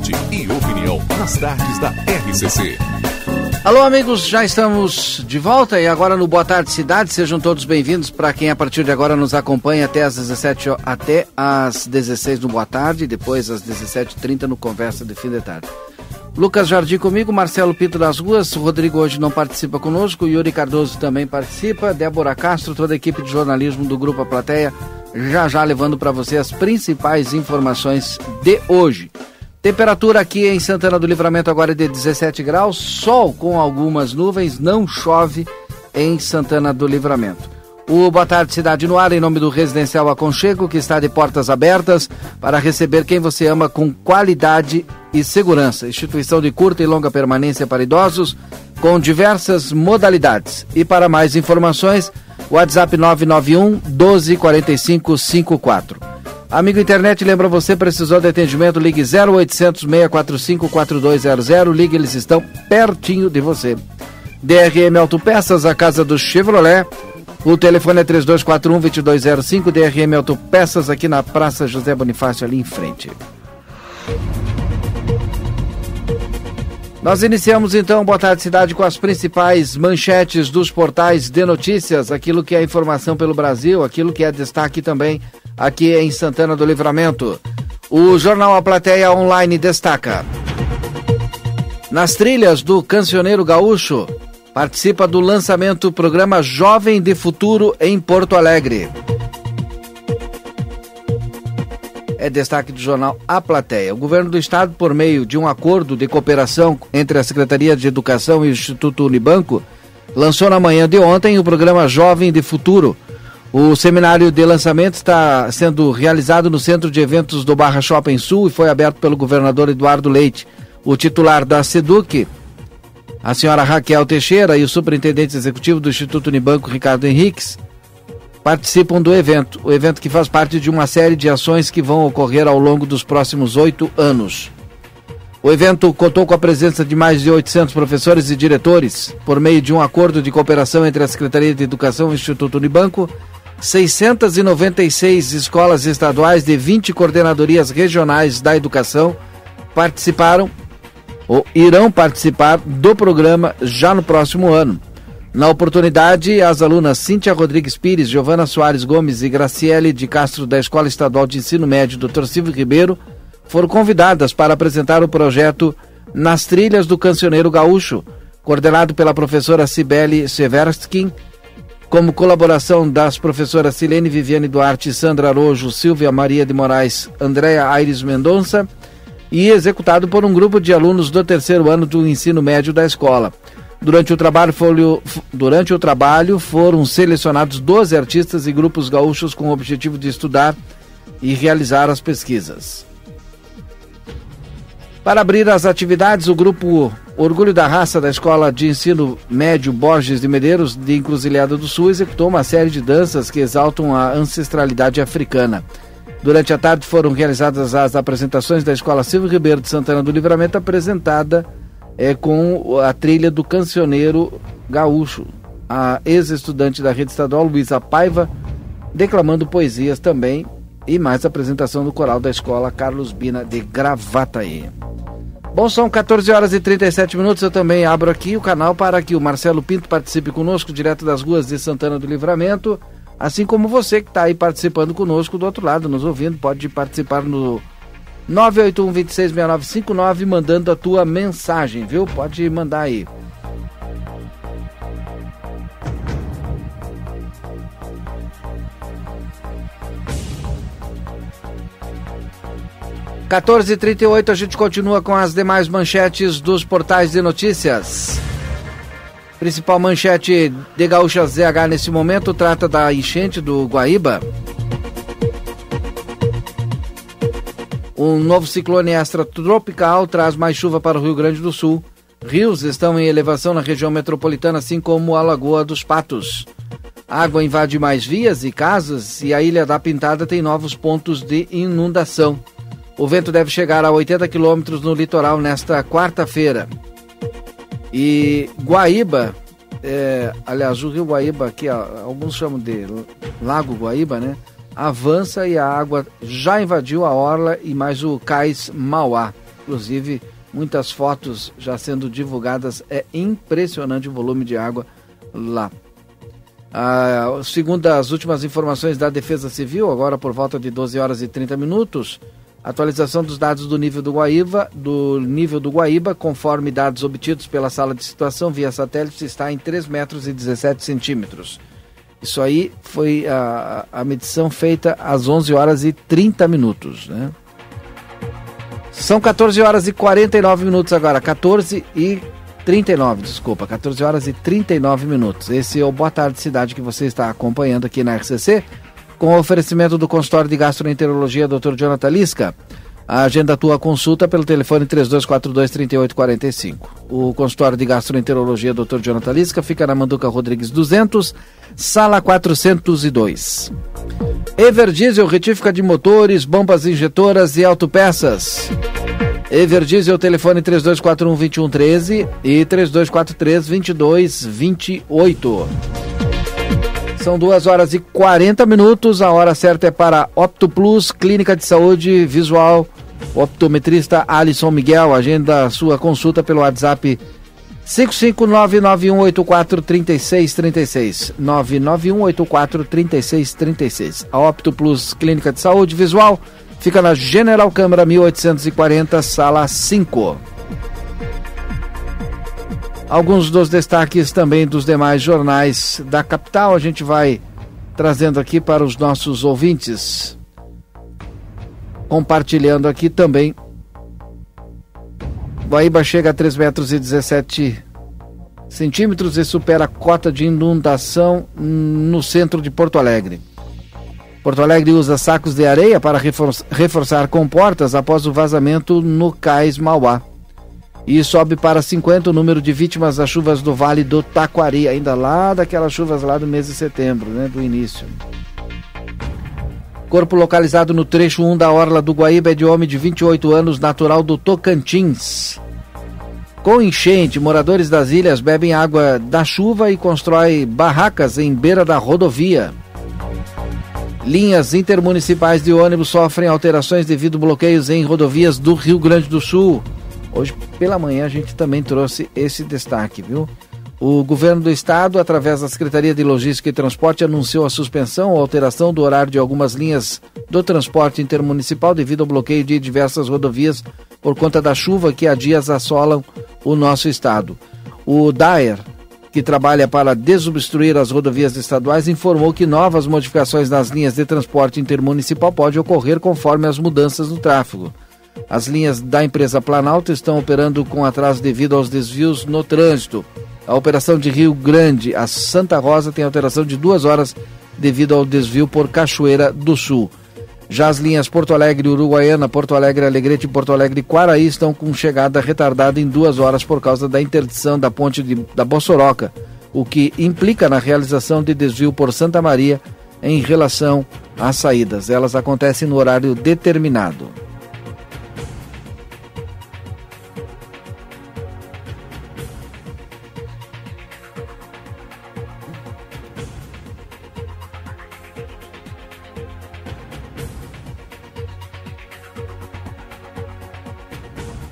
debate e opinião nas tardes da RCC. Alô, amigos, já estamos de volta e agora no Boa Tarde Cidade. Sejam todos bem-vindos para quem a partir de agora nos acompanha até às 17 até às 16 no Boa Tarde depois às 17h30 no Conversa de Fim de Tarde. Lucas Jardim comigo, Marcelo Pinto das Ruas, Rodrigo hoje não participa conosco, Yuri Cardoso também participa, Débora Castro, toda a equipe de jornalismo do Grupo A Plateia, já já levando para você as principais informações de hoje. Temperatura aqui em Santana do Livramento agora é de 17 graus, sol com algumas nuvens, não chove em Santana do Livramento. O Boa Tarde Cidade no Ar, em nome do Residencial Aconchego, que está de portas abertas para receber quem você ama com qualidade e segurança. Instituição de curta e longa permanência para idosos, com diversas modalidades. E para mais informações, WhatsApp 991 1245 54. Amigo internet, lembra você, precisou de atendimento, ligue 0800 645 4200, ligue, eles estão pertinho de você. DRM Autopeças, a casa do Chevrolet. O telefone é 3241-2205, DRM Autopeças, aqui na Praça José Bonifácio, ali em frente. Nós iniciamos então Boa Tarde Cidade com as principais manchetes dos portais de notícias, aquilo que é informação pelo Brasil, aquilo que é destaque também aqui em Santana do Livramento. O jornal A Plateia Online destaca. Nas trilhas do Cancioneiro Gaúcho, participa do lançamento do programa Jovem de Futuro em Porto Alegre. É destaque do jornal A Plateia. O governo do estado, por meio de um acordo de cooperação entre a Secretaria de Educação e o Instituto Unibanco, lançou na manhã de ontem o programa Jovem de Futuro, o seminário de lançamento está sendo realizado no Centro de Eventos do Barra Shopping Sul e foi aberto pelo governador Eduardo Leite. O titular da SEDUC, a senhora Raquel Teixeira e o superintendente executivo do Instituto Unibanco, Ricardo Henriques, participam do evento. O evento que faz parte de uma série de ações que vão ocorrer ao longo dos próximos oito anos. O evento contou com a presença de mais de 800 professores e diretores, por meio de um acordo de cooperação entre a Secretaria de Educação e o Instituto Unibanco 696 escolas estaduais de 20 coordenadorias regionais da educação participaram ou irão participar do programa já no próximo ano. Na oportunidade, as alunas Cíntia Rodrigues Pires, Giovana Soares Gomes e Graciele de Castro da Escola Estadual de Ensino Médio Dr. Silvio Ribeiro foram convidadas para apresentar o projeto Nas Trilhas do Cancioneiro Gaúcho, coordenado pela professora Cibele Severskin como colaboração das professoras Silene Viviane Duarte, Sandra Arojo, Silvia Maria de Moraes, Andréa Aires Mendonça, e executado por um grupo de alunos do terceiro ano do ensino médio da escola. Durante o trabalho, foi, durante o trabalho foram selecionados 12 artistas e grupos gaúchos com o objetivo de estudar e realizar as pesquisas. Para abrir as atividades, o grupo Orgulho da Raça da Escola de Ensino Médio Borges de Medeiros, de Encruzilhada do Sul, executou uma série de danças que exaltam a ancestralidade africana. Durante a tarde foram realizadas as apresentações da Escola Silvio Ribeiro de Santana do Livramento, apresentada é, com a trilha do cancioneiro gaúcho. A ex-estudante da rede estadual, Luísa Paiva, declamando poesias também, e mais apresentação do coral da escola Carlos Bina de Gravataí. Bom, são 14 horas e 37 minutos. Eu também abro aqui o canal para que o Marcelo Pinto participe conosco, direto das ruas de Santana do Livramento. Assim como você que está aí participando conosco do outro lado, nos ouvindo, pode participar no 981 266959 mandando a tua mensagem, viu? Pode mandar aí. 14h38, a gente continua com as demais manchetes dos portais de notícias. Principal manchete de Gaúcha ZH nesse momento trata da enchente do Guaíba. Um novo ciclone extratropical traz mais chuva para o Rio Grande do Sul. Rios estão em elevação na região metropolitana, assim como a Lagoa dos Patos. água invade mais vias e casas e a Ilha da Pintada tem novos pontos de inundação. O vento deve chegar a 80 quilômetros no litoral nesta quarta-feira. E Guaíba, é, aliás, o rio Guaíba aqui, ó, alguns chamam de Lago Guaíba, né? avança e a água já invadiu a orla e mais o cais Mauá. Inclusive, muitas fotos já sendo divulgadas. É impressionante o volume de água lá. Ah, segundo as últimas informações da Defesa Civil, agora por volta de 12 horas e 30 minutos, atualização dos dados do nível do Guaíba, do nível do Guaíba, conforme dados obtidos pela sala de situação via satélite, está em 3 metros e 17 centímetros. Isso aí foi a, a medição feita às 11 horas e 30 minutos, né? São 14 horas e 49 minutos agora, 14 e 39, desculpa, 14 horas e 39 minutos. Esse é o Boa Tarde Cidade que você está acompanhando aqui na RCC, com oferecimento do consultório de gastroenterologia Dr. Jonathan Lisca. Agenda a tua consulta pelo telefone 3242-3845. O consultório de gastroenterologia Dr. Jonathan Lisca fica na Manduca Rodrigues 200, sala 402. Everdiesel, retífica de motores, bombas injetoras e autopeças. Everdiesel, telefone 3241-2113 e 3243-2228. São duas horas e 40 minutos. A hora certa é para Opto Plus, Clínica de Saúde Visual. Optometrista Alisson Miguel. Agenda sua consulta pelo WhatsApp 55991843636. 991843636. A Opto Plus Clínica de Saúde Visual fica na General Câmara 1840, sala 5. Alguns dos destaques também dos demais jornais da capital a gente vai trazendo aqui para os nossos ouvintes. Compartilhando aqui também. Guaíba chega a 3 metros e 17 centímetros e supera a cota de inundação no centro de Porto Alegre. Porto Alegre usa sacos de areia para reforçar comportas após o vazamento no cais Mauá e sobe para 50 o número de vítimas das chuvas do Vale do Taquari, ainda lá daquelas chuvas lá do mês de setembro, né, do início. Corpo localizado no trecho 1 da Orla do Guaíba é de homem de 28 anos, natural do Tocantins. Com enchente, moradores das ilhas bebem água da chuva e constroem barracas em beira da rodovia. Linhas intermunicipais de ônibus sofrem alterações devido a bloqueios em rodovias do Rio Grande do Sul. Hoje pela manhã a gente também trouxe esse destaque, viu? O governo do estado, através da Secretaria de Logística e Transporte, anunciou a suspensão ou alteração do horário de algumas linhas do transporte intermunicipal devido ao bloqueio de diversas rodovias por conta da chuva que há dias assolam o nosso estado. O DAER, que trabalha para desobstruir as rodovias estaduais, informou que novas modificações nas linhas de transporte intermunicipal podem ocorrer conforme as mudanças no tráfego. As linhas da empresa Planalto estão operando com atraso devido aos desvios no trânsito. A operação de Rio Grande a Santa Rosa tem alteração de duas horas devido ao desvio por Cachoeira do Sul. Já as linhas Porto Alegre Uruguaiana, Porto Alegre Alegrete e Porto Alegre Quaraí estão com chegada retardada em duas horas por causa da interdição da ponte de, da Bossoroca, o que implica na realização de desvio por Santa Maria em relação às saídas. Elas acontecem no horário determinado.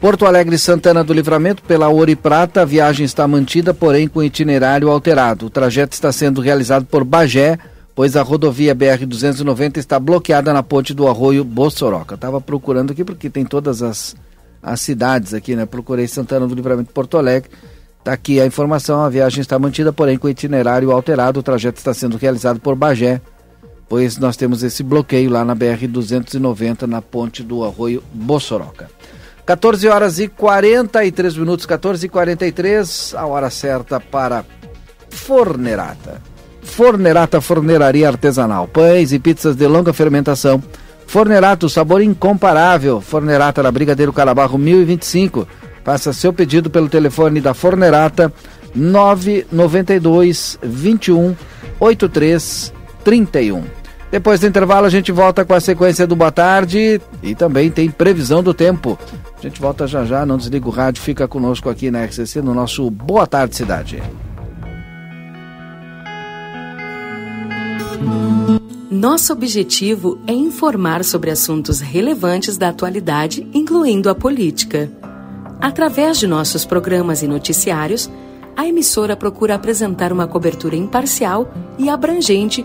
Porto Alegre Santana do Livramento, pela Ouro e Prata, a viagem está mantida, porém com itinerário alterado. O trajeto está sendo realizado por Bagé, pois a rodovia BR-290 está bloqueada na ponte do Arroio Bossoroca. Estava procurando aqui porque tem todas as, as cidades aqui, né? Procurei Santana do Livramento Porto Alegre. Está aqui a informação, a viagem está mantida, porém com itinerário alterado. O trajeto está sendo realizado por Bagé, pois nós temos esse bloqueio lá na BR-290, na ponte do Arroio Bossoroca. 14 horas e 43 minutos, 14 e 43, a hora certa para Fornerata. Fornerata Forneraria Artesanal. Pães e pizzas de longa fermentação. Fornerato, sabor incomparável. Fornerata na Brigadeiro Calabarro 1025. Faça seu pedido pelo telefone da Fornerata 992 21 83 31. Depois do intervalo, a gente volta com a sequência do Boa Tarde e também tem previsão do tempo. A gente volta já já, não desliga o rádio, fica conosco aqui na RCC no nosso Boa Tarde Cidade. Nosso objetivo é informar sobre assuntos relevantes da atualidade, incluindo a política. Através de nossos programas e noticiários, a emissora procura apresentar uma cobertura imparcial e abrangente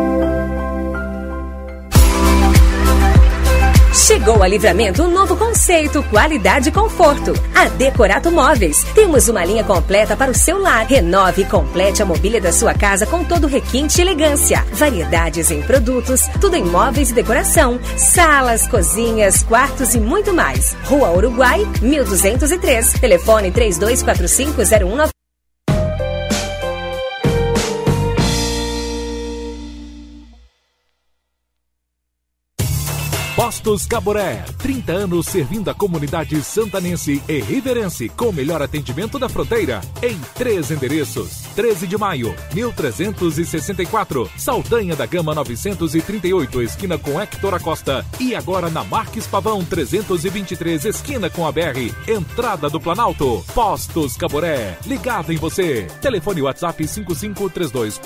Chegou a Livramento um novo conceito, qualidade e conforto. A Decorato Móveis. Temos uma linha completa para o seu lar. Renove e complete a mobília da sua casa com todo requinte e elegância. Variedades em produtos, tudo em móveis e decoração. Salas, cozinhas, quartos e muito mais. Rua Uruguai, 1203. Telefone 32450190. Postos Caboré, 30 anos servindo a comunidade santanense e riverense com o melhor atendimento da fronteira, em três endereços. 13 de maio, 1364, Saldanha da Gama 938, esquina com Hector Acosta. E agora na Marques Pavão 323, esquina com a BR, entrada do Planalto. Postos Caboré, ligado em você. Telefone WhatsApp 553242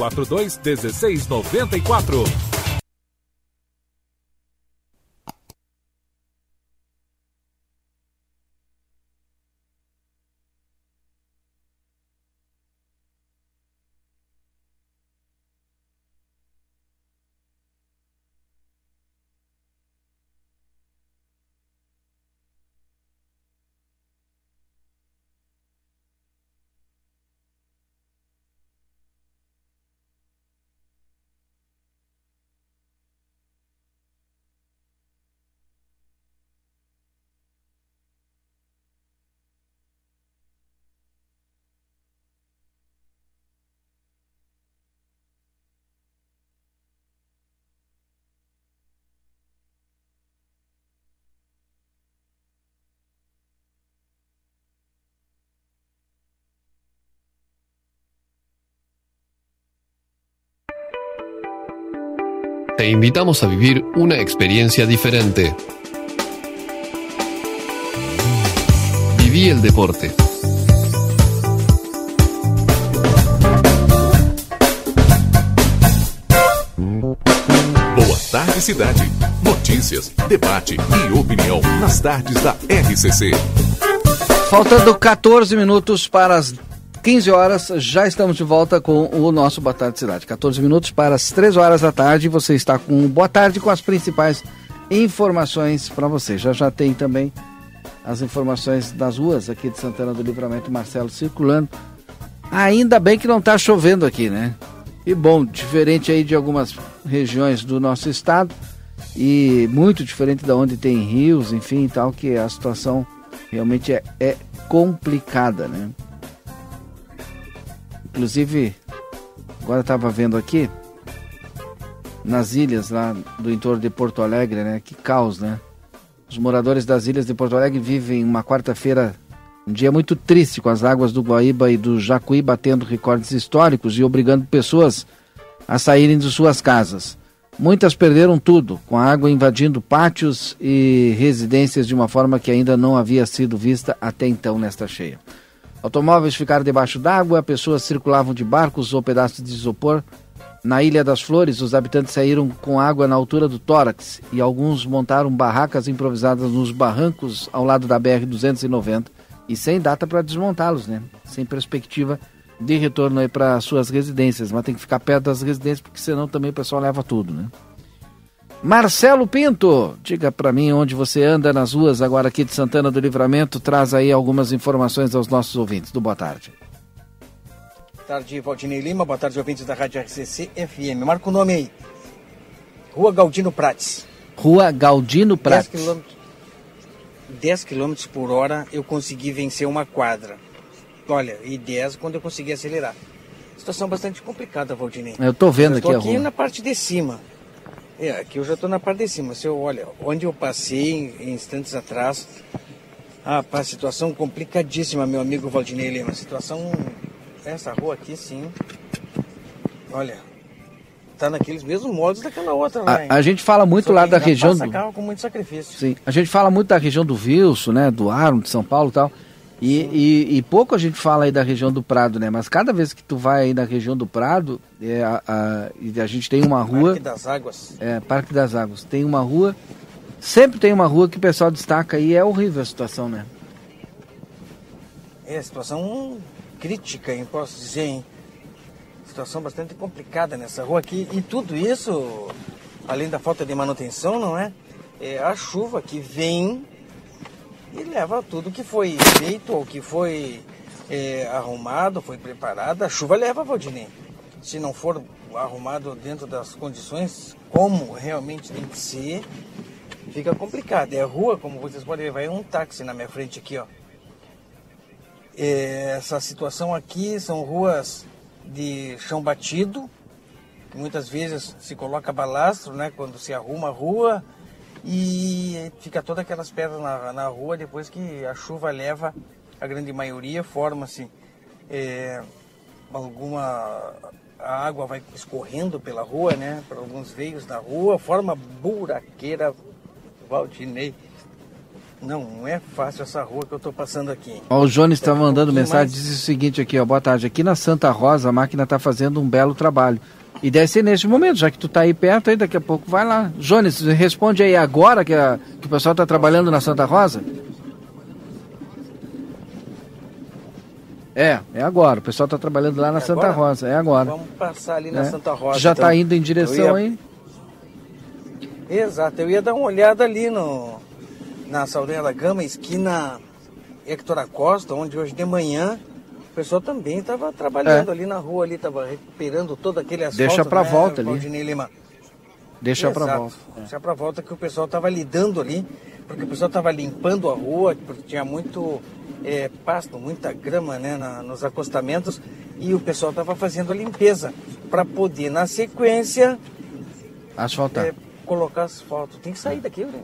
Te invitamos a vivir una experiencia diferente. Viví el deporte. Boa tarde, cidade. Notícias, debate e opinião nas tardes da RCC. Faltando 14 minutos para as 15 horas, já estamos de volta com o nosso Boa Tarde Cidade. 14 minutos para as 3 horas da tarde. Você está com Boa Tarde com as principais informações para você. Já já tem também as informações das ruas aqui de Santana do Livramento, Marcelo circulando. Ainda bem que não está chovendo aqui, né? E bom, diferente aí de algumas regiões do nosso estado e muito diferente da onde tem rios, enfim, tal, que a situação realmente é, é complicada, né? Inclusive, agora estava vendo aqui, nas ilhas lá do entorno de Porto Alegre, né? Que caos, né? Os moradores das ilhas de Porto Alegre vivem uma quarta-feira, um dia muito triste, com as águas do Guaíba e do Jacuí batendo recordes históricos e obrigando pessoas a saírem de suas casas. Muitas perderam tudo, com a água invadindo pátios e residências de uma forma que ainda não havia sido vista até então nesta cheia. Automóveis ficaram debaixo d'água, pessoas circulavam de barcos ou pedaços de isopor. Na Ilha das Flores, os habitantes saíram com água na altura do tórax e alguns montaram barracas improvisadas nos barrancos ao lado da BR-290 e sem data para desmontá-los, né? Sem perspectiva de retorno aí para suas residências, mas tem que ficar perto das residências porque senão também o pessoal leva tudo, né? Marcelo Pinto, diga para mim onde você anda nas ruas agora aqui de Santana do Livramento, traz aí algumas informações aos nossos ouvintes. Do boa tarde. Boa tarde, Valdinei Lima. Boa tarde, ouvintes da Rádio RCC FM. Marca o nome aí. Rua Galdino Prates. Rua Galdino Prates. 10 km, 10 km por hora eu consegui vencer uma quadra. Olha, e 10 quando eu consegui acelerar. Situação bastante complicada, Valdinei. Eu tô vendo eu aqui a aqui rua. na parte de cima. É, aqui eu já estou na parte de cima. Se eu olha, onde eu passei em, instantes atrás, ah, pá, situação complicadíssima, meu amigo Valdinei Lima. Situação, essa rua aqui, sim. Olha, tá naqueles mesmos modos daquela outra. A, a gente fala muito lá da região do. com muito sacrifício. Sim, a gente fala muito da região do Vilso, né, do Arno, de São Paulo e tal. E, e, e, pouco a gente fala aí da região do Prado, né? Mas cada vez que tu vai aí na região do Prado, é, a, a, a gente tem uma rua. Parque das Águas. É, Parque das Águas. Tem uma rua. Sempre tem uma rua que o pessoal destaca aí, é horrível a situação, né? É, situação crítica, hein, posso dizer, hein? Situação bastante complicada nessa rua aqui. E tudo isso, além da falta de manutenção, não é? É a chuva que vem e leva tudo que foi feito ou que foi é, arrumado, foi preparado. A chuva leva, Valdinei. Se não for arrumado dentro das condições como realmente tem que ser, fica complicado. É rua, como vocês podem ver, vai um táxi na minha frente aqui, ó. É, essa situação aqui são ruas de chão batido, muitas vezes se coloca balastro, né, quando se arruma a rua, e fica todas aquelas pedras na, na rua depois que a chuva leva a grande maioria, forma-se é, alguma a água vai escorrendo pela rua, né, por alguns veios da rua, forma buraqueira Valdinei. Não, não é fácil essa rua que eu estou passando aqui. Ó, o Jones está mandando um mensagem, mais... diz o seguinte aqui, ó, boa tarde. Aqui na Santa Rosa a máquina está fazendo um belo trabalho. E deve ser neste momento, já que tu está aí perto, aí daqui a pouco vai lá. Jones, responde aí agora que, a, que o pessoal está trabalhando na Santa Rosa? É, é agora. O pessoal está trabalhando lá na é Santa agora? Rosa. É agora. Vamos passar ali na é. Santa Rosa. Já está então. indo em direção ia... aí? Exato. Eu ia dar uma olhada ali no, na Saldanha da Gama, esquina Hector Acosta, onde hoje de manhã o pessoal também estava trabalhando é. ali na rua, ali estava recuperando todo aquele asfalto. Deixa para né, volta ali. Lima. Deixa para volta. É. Deixa para volta que o pessoal estava lidando ali, porque o pessoal estava limpando a rua, porque tinha muito é, pasto, muita grama né, na, nos acostamentos, e o pessoal estava fazendo a limpeza para poder, na sequência, asfaltar. É, colocar asfalto. Tem que sair daqui, né?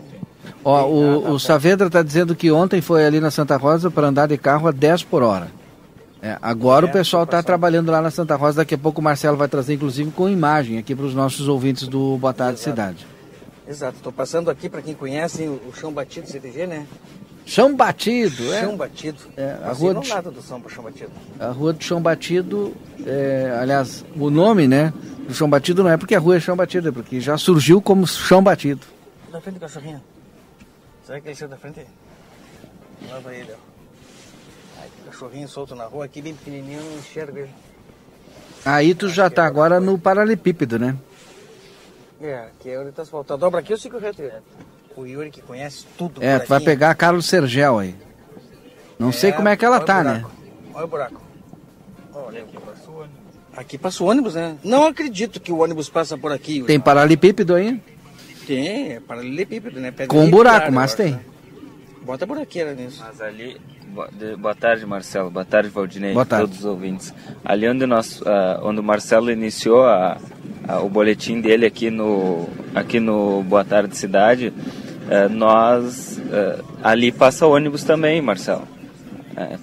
Ó, o, o Saavedra está dizendo que ontem foi ali na Santa Rosa para andar de carro a 10 por hora. É, agora é, o pessoal está trabalhando lá na Santa Rosa. Daqui a pouco o Marcelo vai trazer, inclusive, com imagem aqui para os nossos ouvintes do Boa Tarde Exato. Cidade. Exato. Estou passando aqui para quem conhece o chão batido CTG, né? Chão batido, é? Chão batido. É, a rua do, nada do chão, chão batido. A rua do chão batido, é, aliás, o nome, né? Do chão batido não é porque a rua é chão batido, é porque já surgiu como chão batido. Da frente do cachorrinho. Será que ele saiu da frente? Lava ele, ó cachorrinho solto na rua, aqui bem pequenininho, não enxergo ele. Aí tu já tá agora no paralelepípedo, né? É, aqui é onde tá asfaltado. Dobra aqui eu sigo reto. O Yuri que conhece tudo É, tu vai pegar a Carlos Sergel aí. Não é, sei como é que ela tá, né? Olha o buraco. Olha, aqui passou ônibus. Aqui passa o ônibus, né? Não acredito que o ônibus passa por aqui. Yuri. Tem paralelepípedo aí? Tem, é paralelepípedo, né? Pega Com um buraco, mas tem. Né? Bota buraqueira nisso. Mas ali, Boa tarde, Marcelo. Boa tarde, Valdinei. Boa tarde. Todos os ouvintes. Ali onde, nós, uh, onde o Marcelo iniciou a, a, o boletim dele aqui no, aqui no Boa Tarde Cidade, uh, nós. Uh, ali passa ônibus também, Marcelo.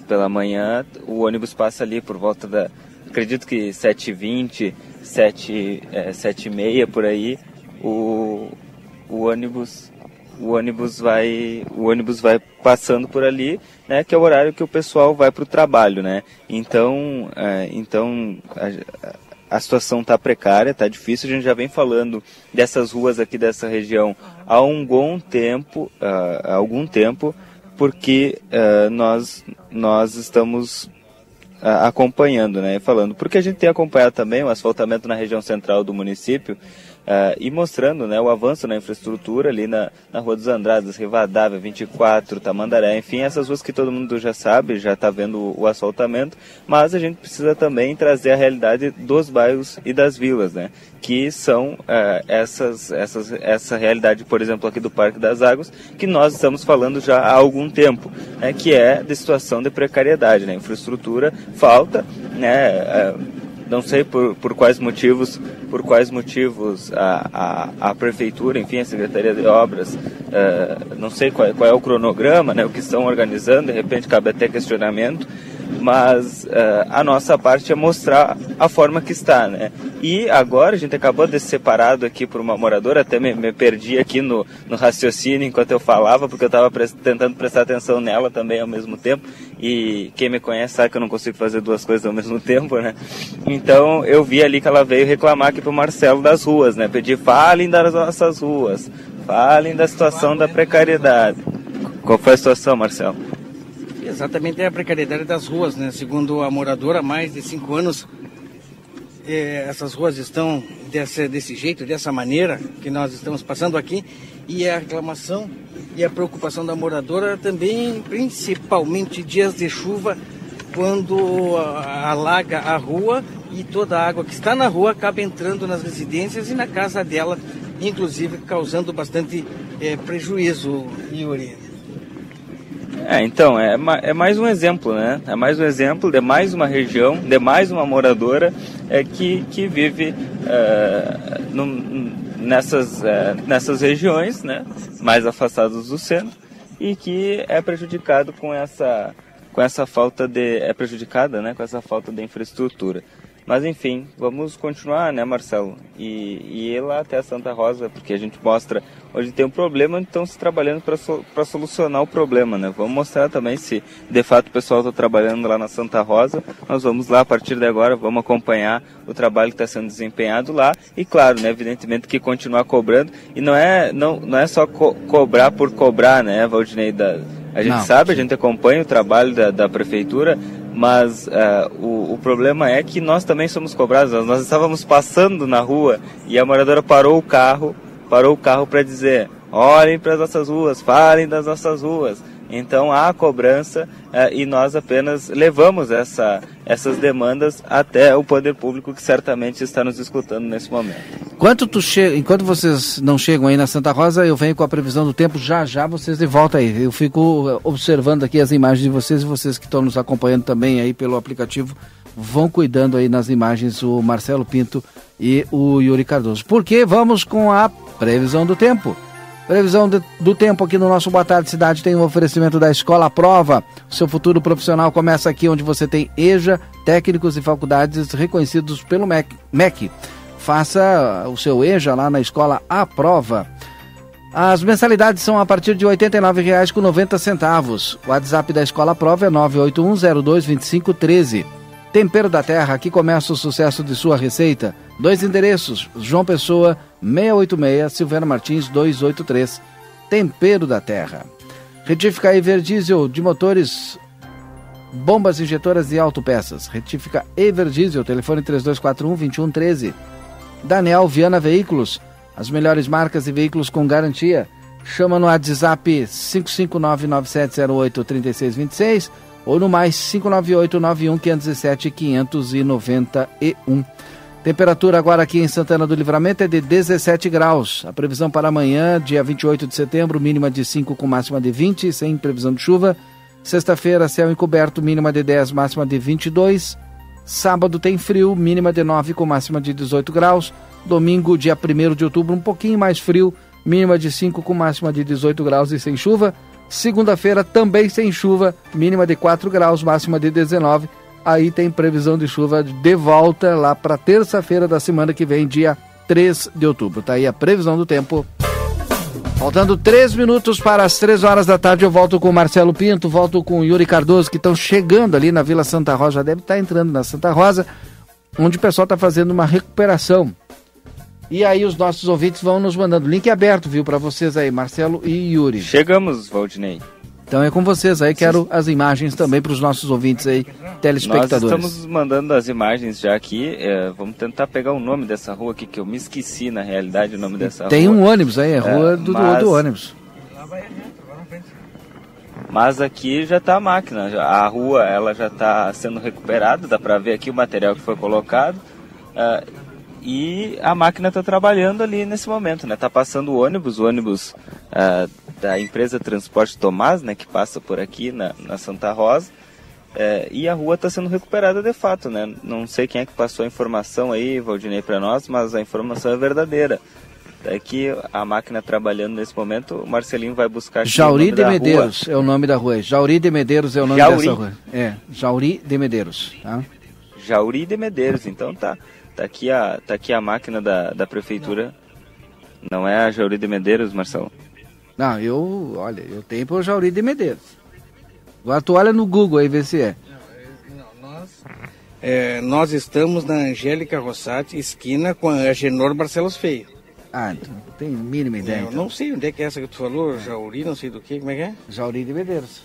pela manhã, o ônibus passa ali por volta da. Acredito que 7h20, 7, é, 7h30 por aí. O, o ônibus o ônibus vai o ônibus vai passando por ali né que é o horário que o pessoal vai para o trabalho né. Então é, então a, a situação está precária está difícil. A gente já vem falando dessas ruas aqui dessa região há um bom tempo há algum tempo porque uh, nós nós estamos acompanhando né falando. Porque a gente tem acompanhado também o asfaltamento na região central do município Uh, e mostrando né, o avanço na infraestrutura ali na, na Rua dos Andradas, Rivadavia, 24, Tamandaré, enfim, essas ruas que todo mundo já sabe, já está vendo o, o, asfaltamento, mas a gente precisa também trazer a realidade dos bairros e das vilas, né, que são uh, essas, essas, essa realidade, por exemplo, aqui do Parque das Águas, que nós estamos falando já há algum tempo, né, que é de situação de precariedade, né, infraestrutura falta, né, uh, não sei por, por quais motivos, por quais motivos a, a, a prefeitura, enfim, a Secretaria de Obras, uh, não sei qual, qual, é o cronograma, né, o que estão organizando, de repente cabe até questionamento, mas uh, a nossa parte é mostrar a forma que está, né? E agora a gente acabou de ser separado aqui por uma moradora, até me, me perdi aqui no, no, raciocínio enquanto eu falava, porque eu estava pre tentando prestar atenção nela também ao mesmo tempo, e quem me conhece sabe que eu não consigo fazer duas coisas ao mesmo tempo, né? Então eu vi ali que ela veio reclamar aqui pro Marcelo das ruas, né? Pedir, falem das nossas ruas, falem da situação da precariedade. Qual foi a situação, Marcelo? Exatamente é a precariedade das ruas, né? Segundo a moradora, há mais de cinco anos é, essas ruas estão desse, desse jeito, dessa maneira que nós estamos passando aqui, e a reclamação e a preocupação da moradora também, principalmente dias de chuva, quando alaga a rua e toda a água que está na rua acaba entrando nas residências e na casa dela, inclusive causando bastante é, prejuízo, Yuri. É, então, é, é mais um exemplo, né? É mais um exemplo de mais uma região, de mais uma moradora é, que, que vive é, nessas, é, nessas regiões, né? Mais afastadas do centro e que é prejudicado com essa, com essa falta de... é prejudicada, né? Com essa falta de infraestrutura. Mas enfim, vamos continuar, né, Marcelo? E, e ir lá até a Santa Rosa, porque a gente mostra onde tem um problema, então se trabalhando para solucionar o problema, né? Vamos mostrar também se de fato o pessoal está trabalhando lá na Santa Rosa. Nós vamos lá a partir de agora, vamos acompanhar o trabalho que está sendo desempenhado lá e, claro, né, evidentemente que continuar cobrando. E não é, não, não é só co cobrar por cobrar, né, Valdinei? Da, a gente não, sabe, a gente acompanha o trabalho da, da prefeitura, mas uh, o, o, problema é que nós também somos cobrados. Nós estávamos passando na rua e a moradora parou o carro, parou o carro para dizer: olhem para as nossas ruas, falem das nossas ruas. Então há cobrança uh, e nós apenas levamos essa, essas demandas até o poder público que certamente está nos escutando nesse momento. Enquanto, tu che... Enquanto vocês não chegam aí na Santa Rosa, eu venho com a previsão do tempo já já vocês de volta aí. Eu fico eh, observando aqui as imagens de vocês e vocês que estão nos acompanhando também aí pelo aplicativo vão cuidando aí nas imagens o Marcelo Pinto e o Yuri Cardoso. Porque vamos com a previsão do tempo. Previsão de, do tempo aqui no nosso Boa Tarde Cidade tem um oferecimento da Escola Prova. Seu futuro profissional começa aqui onde você tem EJA, técnicos e faculdades reconhecidos pelo MEC. MEC. Faça o seu EJA lá na Escola A Prova. As mensalidades são a partir de R$ 89,90. O WhatsApp da Escola Prova é 981022513. Tempero da Terra, aqui começa o sucesso de sua receita. Dois endereços, João Pessoa, 686, Silveira Martins, 283. Tempero da Terra. Retífica Everdiesel de motores, bombas injetoras e autopeças. Retífica Everdiesel, telefone 3241-2113. Daniel Viana Veículos, as melhores marcas e veículos com garantia. Chama no WhatsApp 55997083626 ou no mais 598 91 517 591. Temperatura agora aqui em Santana do Livramento é de 17 graus. A previsão para amanhã, dia 28 de setembro, mínima de 5 com máxima de 20, sem previsão de chuva. Sexta-feira, céu encoberto, mínima de 10, máxima de 22. Sábado tem frio, mínima de 9 com máxima de 18 graus. Domingo, dia 1 de outubro, um pouquinho mais frio, mínima de 5 com máxima de 18 graus e sem chuva. Segunda-feira também sem chuva, mínima de 4 graus, máxima de 19. Aí tem previsão de chuva de volta lá para terça-feira da semana que vem, dia 3 de outubro. Tá aí a previsão do tempo. Faltando três minutos para as três horas da tarde, eu volto com o Marcelo Pinto, volto com o Yuri Cardoso, que estão chegando ali na Vila Santa Rosa, já deve estar entrando na Santa Rosa, onde o pessoal está fazendo uma recuperação e aí os nossos ouvintes vão nos mandando. Link aberto, viu, para vocês aí, Marcelo e Yuri. Chegamos, Valdinei. Então é com vocês aí, quero as imagens também para os nossos ouvintes aí, telespectadores. Nós estamos mandando as imagens já aqui, é, vamos tentar pegar o nome dessa rua aqui, que eu me esqueci na realidade o nome dessa Tem rua. Tem um ônibus aí, é rua é, do, mas... do ônibus. Mas aqui já está a máquina, a rua ela já está sendo recuperada, dá para ver aqui o material que foi colocado. Uh, e a máquina está trabalhando ali nesse momento, né? Tá passando o ônibus, o ônibus uh, da empresa Transporte Tomás, né? Que passa por aqui na, na Santa Rosa. É, e a rua está sendo recuperada de fato, né? Não sei quem é que passou a informação aí, Valdinei, para nós, mas a informação é verdadeira. É que a máquina trabalhando nesse momento, o Marcelinho vai buscar Jauri de Medeiros rua. é o nome da rua. Jauri de Medeiros é o nome Jauri. dessa rua. É, Jauri de Medeiros, tá? Jauri de Medeiros, então tá. Tá aqui a, tá aqui a máquina da, da prefeitura. Não. Não é a Jauri de Medeiros, Marcelo? Não, eu, olha, eu tenho por Jauri de Medeiros. Agora tu olha no Google aí, vê se é. Não, nós, é, nós estamos na Angélica Rossati, esquina com a Agenor Barcelos Feio. Ah, então não tem mínima ideia. Eu então. não sei onde é que é essa que tu falou, Jauri, não sei do que, como é que é? Jauri de Medeiros.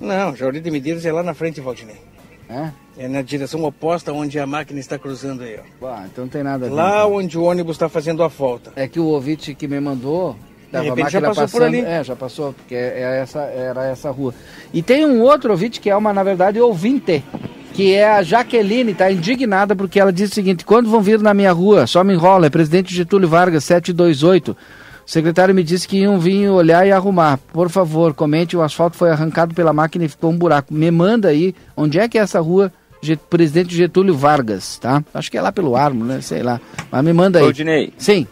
Não, Jauri de Medeiros é lá na frente, Valdinei. É? É na direção oposta onde a máquina está cruzando aí, ó. Ah, então não tem nada a ver. Lá então. onde o ônibus está fazendo a volta. É que o ouvinte que me mandou, de repente já passou passando, por ali. É, já passou, porque é, é essa, era essa rua. E tem um outro ouvinte que é uma, na verdade, ouvinte que é a Jaqueline, está indignada porque ela diz o seguinte: quando vão vir na minha rua, só me enrola, é presidente Getúlio Vargas, 728. O secretário me disse que iam vir olhar e arrumar. Por favor, comente: o asfalto foi arrancado pela máquina e ficou um buraco. Me manda aí onde é que é essa rua, Get, presidente Getúlio Vargas, tá? Acho que é lá pelo Armo, né? Sei lá. Mas me manda aí. Odinei. Sim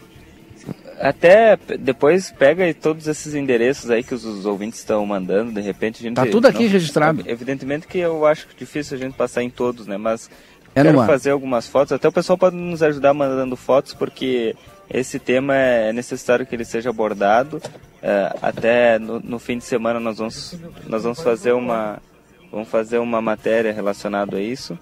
até depois pega todos esses endereços aí que os, os ouvintes estão mandando, de repente a gente... Tá tudo aqui não, registrado. Evidentemente que eu acho difícil a gente passar em todos, né? Mas é quero fazer algumas fotos, até o pessoal pode nos ajudar mandando fotos, porque esse tema é necessário que ele seja abordado. É, até no, no, fim de semana nós vamos, nós vamos fazer uma vamos fazer uma matéria relacionada a isso,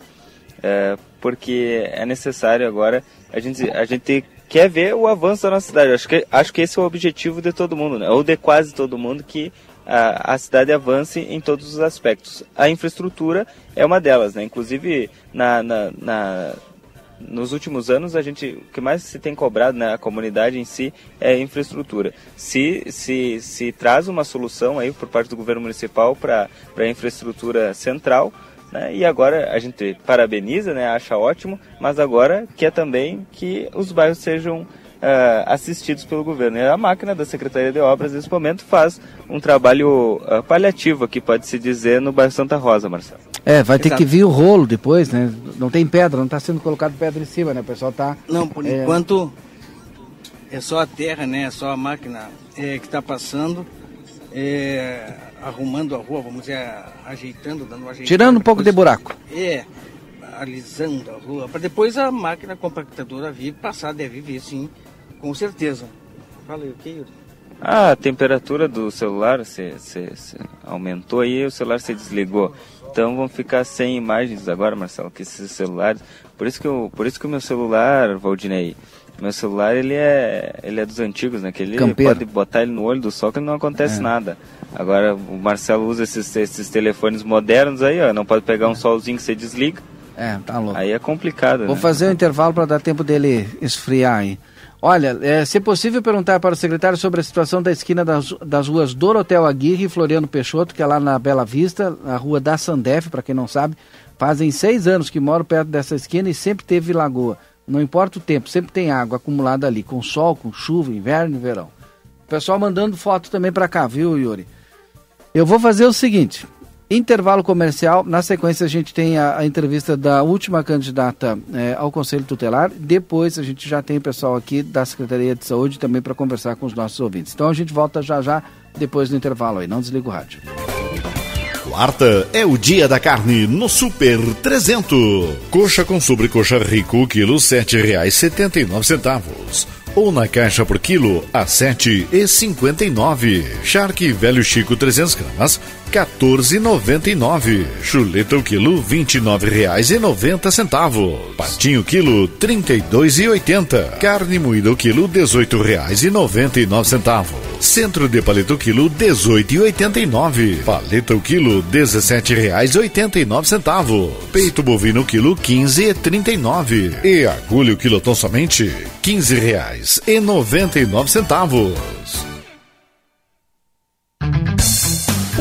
é, porque é necessário agora a gente a gente quer ver o avanço da nossa cidade. Acho que, acho que esse é o objetivo de todo mundo, né? ou de quase todo mundo, que a, a cidade avance em todos os aspectos. A infraestrutura é uma delas, né? Inclusive, na, na, na nos últimos anos a gente o que mais se tem cobrado na né, comunidade em si é infraestrutura. Se, se, se traz uma solução aí por parte do governo municipal para a infraestrutura central, né? E agora a gente parabeniza, né? acha ótimo, mas agora quer também que os bairros sejam uh, assistidos pelo governo. E a máquina da Secretaria de Obras, nesse momento, faz um trabalho uh, paliativo, aqui pode-se dizer, no bairro Santa Rosa, Marcelo. É, vai ter Exato. que vir o rolo depois, né? Não tem pedra, não está sendo colocado pedra em cima, né? O pessoal está... Não, por é... enquanto é só a terra, né? É só a máquina é, que está passando. É, arrumando a rua, vamos dizer, ajeitando, dando ajeitada. Tirando um pouco de buraco. É, alisando a rua, para depois a máquina compactadora vir passar, deve vir sim, com certeza. Falei, o que, ah, a temperatura do celular se, se, se aumentou aí o celular se desligou. Então vão ficar sem imagens agora, Marcelo, que esses celulares. Por isso que, eu, por isso que o meu celular, Valdinei, meu celular ele é, ele é dos antigos, né? Que ele Campeiro. pode botar ele no olho do sol que não acontece é. nada. Agora o Marcelo usa esses, esses telefones modernos aí, ó, não pode pegar um solzinho que você desliga. É, tá louco. Aí é complicado. Vou né? fazer o um intervalo para dar tempo dele esfriar aí. Olha, é, se possível perguntar para o secretário sobre a situação da esquina das, das ruas Dorotel Aguirre e Floriano Peixoto, que é lá na Bela Vista, a rua da Sandef, para quem não sabe. Fazem seis anos que moro perto dessa esquina e sempre teve lagoa. Não importa o tempo, sempre tem água acumulada ali, com sol, com chuva, inverno e verão. O pessoal mandando foto também para cá, viu, Yuri? Eu vou fazer o seguinte: intervalo comercial. Na sequência, a gente tem a, a entrevista da última candidata é, ao Conselho Tutelar. Depois, a gente já tem o pessoal aqui da Secretaria de Saúde também para conversar com os nossos ouvintes. Então, a gente volta já já depois do intervalo aí. Não desliga o rádio. Quarta é o dia da carne no Super 300. Coxa com sobrecoxa rico, quilo sete reais setenta e nove centavos. Ou na caixa por quilo a sete e cinquenta e nove. Velho Chico 300 gramas 14,99. Chuleta o quilo, R$ 29,90. Patinho quilo, R$ 32,80. Carne moída o quilo, R$ 18,99. Centro de paleta o quilo, R$ 18,89. Paleta o quilo, R$ 17,89. Peito bovino o quilo, R$ 15,39. E agulha o quilotão somente, R$ 15,99.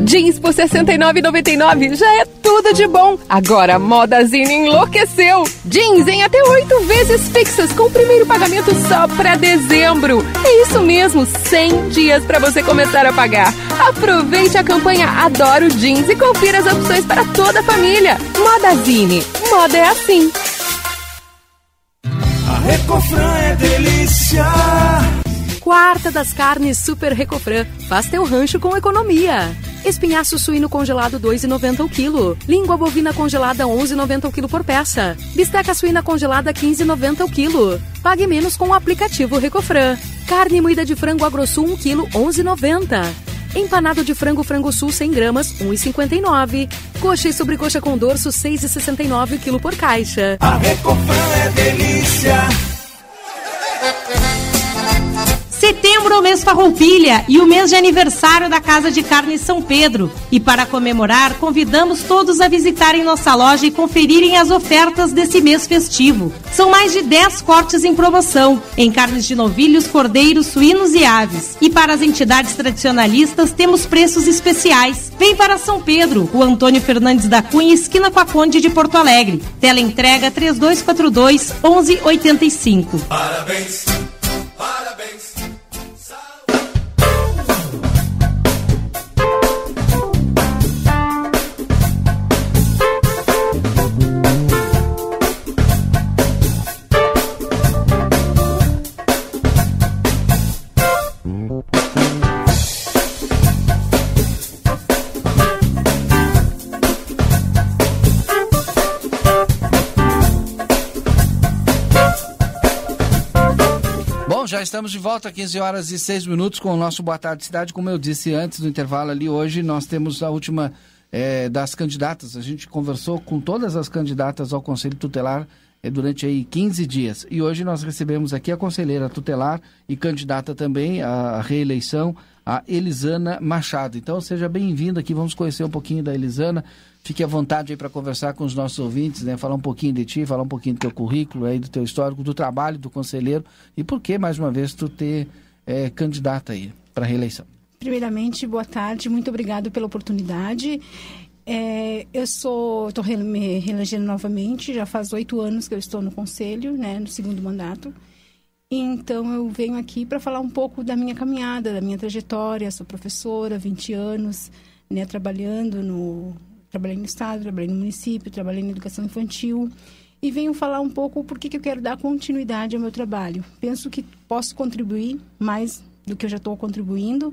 Jeans por R$ 69,99 já é tudo de bom. Agora a Modazine enlouqueceu. Jeans em até oito vezes fixas com o primeiro pagamento só para dezembro. É isso mesmo, 100 dias para você começar a pagar. Aproveite a campanha Adoro Jeans e confira as opções para toda a família. Modazine. Moda é assim. A Recofran é delícia. Quarta das carnes Super Recofran. Faz teu rancho com economia. Espinhaço suíno congelado 2,90 o quilo. Língua bovina congelada 11,90 o quilo por peça. Bisteca suína congelada 15,90 o quilo. Pague menos com o aplicativo Recofran. Carne moída de frango agrosul 1 quilo 11,90. Empanado de frango frango sul 100 gramas 1,59. Coxa e sobrecoxa com dorso 6,69 o quilo por caixa. A Recofran é delícia. Setembro é o mês Farroupilha e o mês de aniversário da Casa de Carne São Pedro. E para comemorar, convidamos todos a visitarem nossa loja e conferirem as ofertas desse mês festivo. São mais de 10 cortes em promoção, em carnes de novilhos, cordeiros, suínos e aves. E para as entidades tradicionalistas, temos preços especiais. Vem para São Pedro, o Antônio Fernandes da Cunha, esquina com a Conde de Porto Alegre. Tela entrega 3242 1185. Parabéns, parabéns. Estamos de volta, 15 horas e 6 minutos, com o nosso Boa Tarde Cidade. Como eu disse antes do intervalo ali, hoje nós temos a última é, das candidatas. A gente conversou com todas as candidatas ao Conselho Tutelar é, durante aí 15 dias. E hoje nós recebemos aqui a conselheira tutelar e candidata também à reeleição, a Elisana Machado. Então seja bem-vinda aqui, vamos conhecer um pouquinho da Elisana. Fique à vontade aí para conversar com os nossos ouvintes, né? Falar um pouquinho de ti, falar um pouquinho do teu currículo, aí, do teu histórico, do trabalho do conselheiro e por que, mais uma vez, tu ter é, candidata aí para reeleição. Primeiramente, boa tarde, muito obrigado pela oportunidade. É, eu sou, estou me reelegendo novamente, já faz oito anos que eu estou no conselho, né, no segundo mandato. Então eu venho aqui para falar um pouco da minha caminhada, da minha trajetória. Sou professora, 20 anos, né, trabalhando no trabalhei no estado, trabalhei no município, trabalhei na educação infantil e venho falar um pouco por que eu quero dar continuidade ao meu trabalho. Penso que posso contribuir mais do que eu já estou contribuindo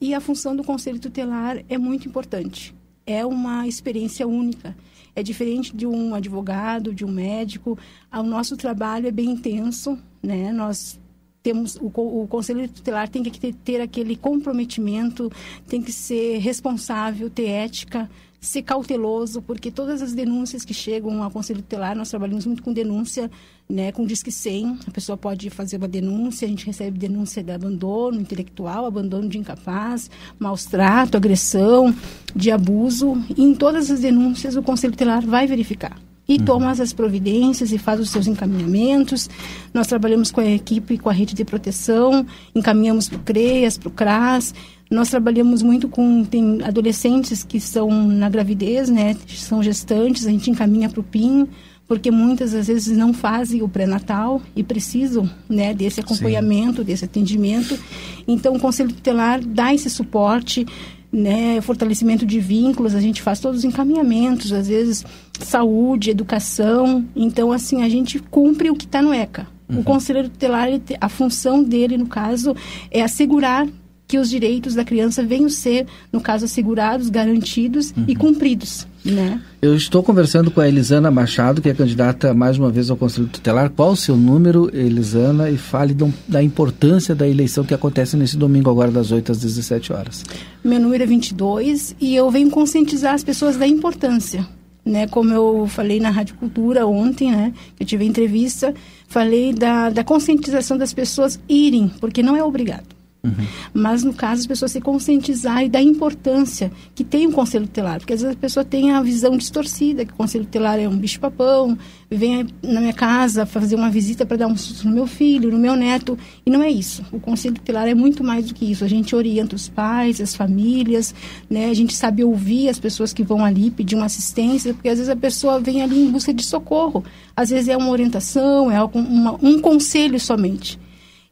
e a função do conselho tutelar é muito importante. É uma experiência única. É diferente de um advogado, de um médico. O nosso trabalho é bem intenso, né? Nós temos o, o conselho tutelar tem que ter, ter aquele comprometimento, tem que ser responsável, ter ética, ser cauteloso, porque todas as denúncias que chegam ao Conselho Tutelar, nós trabalhamos muito com denúncia, né, com Disque 100, a pessoa pode fazer uma denúncia, a gente recebe denúncia de abandono intelectual, abandono de incapaz, maus trato, agressão, de abuso, e em todas as denúncias o Conselho Tutelar vai verificar e uhum. toma as providências e faz os seus encaminhamentos. Nós trabalhamos com a equipe, com a rede de proteção, encaminhamos para o CREAS, para o CRAS, nós trabalhamos muito com tem adolescentes que estão na gravidez, né? São gestantes, a gente encaminha para o PIN, porque muitas às vezes não fazem o pré-natal e precisam, né, desse acompanhamento, Sim. desse atendimento. Então o Conselho Tutelar dá esse suporte né, fortalecimento de vínculos, a gente faz todos os encaminhamentos, às vezes saúde, educação. Então, assim, a gente cumpre o que está no ECA. Uhum. O conselheiro tutelar, a função dele, no caso, é assegurar que os direitos da criança venham ser, no caso, assegurados, garantidos uhum. e cumpridos. Né? Eu estou conversando com a Elisana Machado, que é candidata mais uma vez ao Conselho Tutelar. Qual o seu número, Elisana? E fale da importância da eleição que acontece nesse domingo, agora das 8 às 17 horas. Meu número é 22 e eu venho conscientizar as pessoas da importância. Né, como eu falei na Rádio Cultura ontem, né, que eu tive entrevista, falei da, da conscientização das pessoas irem, porque não é obrigado. Uhum. Mas, no caso, as pessoas se conscientizarem da importância que tem o conselho tutelar. Porque às vezes a pessoa tem a visão distorcida, que o conselho tutelar é um bicho-papão, vem na minha casa fazer uma visita para dar um susto no meu filho, no meu neto. E não é isso. O conselho tutelar é muito mais do que isso. A gente orienta os pais, as famílias, né? a gente sabe ouvir as pessoas que vão ali pedir uma assistência, porque às vezes a pessoa vem ali em busca de socorro. Às vezes é uma orientação, é um conselho somente